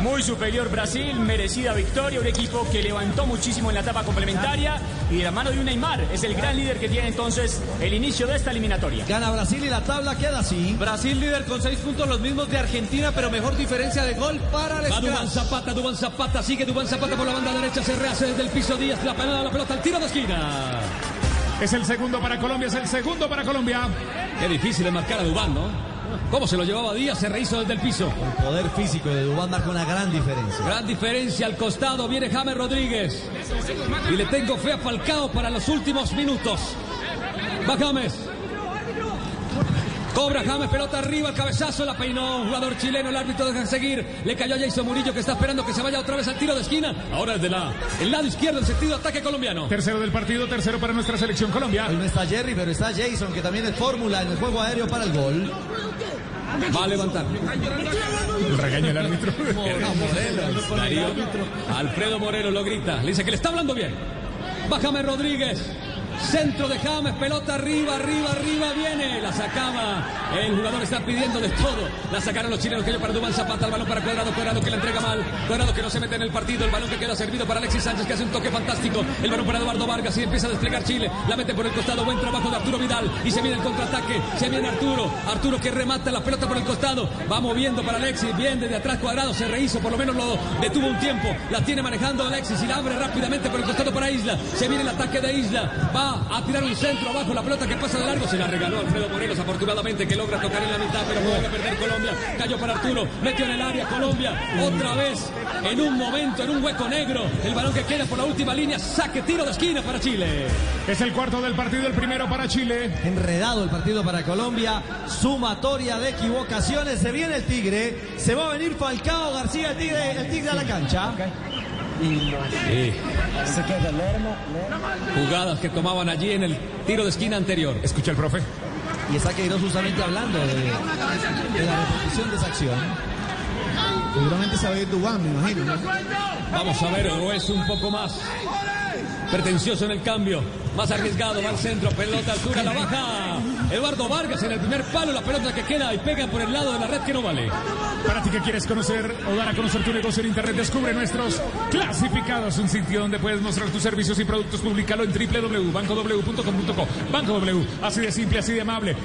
Muy superior Brasil, merecida victoria, un equipo que levantó muchísimo en la etapa complementaria y de la mano de un Neymar es el gran líder que tiene entonces el inicio de esta eliminatoria. Gana Brasil y la tabla queda así. Brasil líder con seis puntos, los mismos de Argentina, pero mejor diferencia de gol para el Scratch. Zapata, Zapata, sigue Dubán Zapata por la banda derecha, se rehace desde el piso Díaz, la panada, la pelota, el tiro de esquina. Es el segundo para Colombia, es el segundo para Colombia. Qué difícil de marcar a Dubán, ¿no? ¿Cómo se lo llevaba Díaz? Se rehizo desde el piso. El poder físico de Dubán marca una gran diferencia. Gran diferencia al costado, viene James Rodríguez. Y le tengo fe a Falcao para los últimos minutos. Va James. Cobra James, pelota arriba, el cabezazo, la peinó. Jugador chileno, el árbitro deja seguir. Le cayó a Jason Murillo que está esperando que se vaya otra vez al tiro de esquina. Ahora es de la, el lado izquierdo, en sentido ataque colombiano. Tercero del partido, tercero para nuestra selección Colombia. Hoy no está Jerry, pero está Jason, que también es fórmula en el juego aéreo para el gol. Va a levantar. El regaño del árbitro. Darío, Alfredo Morelos lo grita. Le dice que le está hablando bien. Va James Rodríguez. Centro de James, pelota arriba, arriba, arriba, viene, la sacaba, el jugador está pidiendo de todo, la sacaron los chilenos que para Dubán Zapata, el balón para Cuadrado, Cuadrado que la entrega mal, Cuadrado que no se mete en el partido, el balón que queda servido para Alexis Sánchez que hace un toque fantástico, el balón para Eduardo Vargas y empieza a desplegar Chile, la mete por el costado, buen trabajo de Arturo Vidal. Y se viene el contraataque, se viene Arturo, Arturo que remata la pelota por el costado, va moviendo para Alexis, bien desde atrás Cuadrado, se rehizo, por lo menos lo detuvo un tiempo, la tiene manejando Alexis y la abre rápidamente por el costado para Isla, se viene el ataque de Isla, va a tirar un centro abajo, la pelota que pasa de largo, se la regaló Alfredo Morelos, afortunadamente que logra tocar en la mitad, pero vuelve a perder Colombia, cayó para Arturo, metió en el área Colombia, otra vez, en un momento, en un hueco negro, el balón que queda por la última línea, saque tiro de esquina para Chile. Es el cuarto del partido, el primero para Chile. Enredado el partido para Colombia, sumatoria de equivocaciones, se viene el Tigre, se va a venir Falcao García, el Tigre, el tigre a la cancha. Sí. Jugadas que tomaban allí en el tiro de esquina anterior. Escucha el profe. Y está Queiroz justamente hablando de, de la repetición de esa acción. Seguramente sabe Dubán, me imagino. ¿no? Vamos a ver, o es un poco más pretencioso en el cambio, más arriesgado, va al centro, pelota altura, la baja. Eduardo Vargas en el primer palo, la pelota que queda y pega por el lado de la red que no vale. Para ti que quieres conocer o dar a conocer tu negocio en internet, descubre nuestros clasificados, un sitio donde puedes mostrar tus servicios y productos, públicalo en www.bancow.com.co. Banco W, así de simple, así de amable.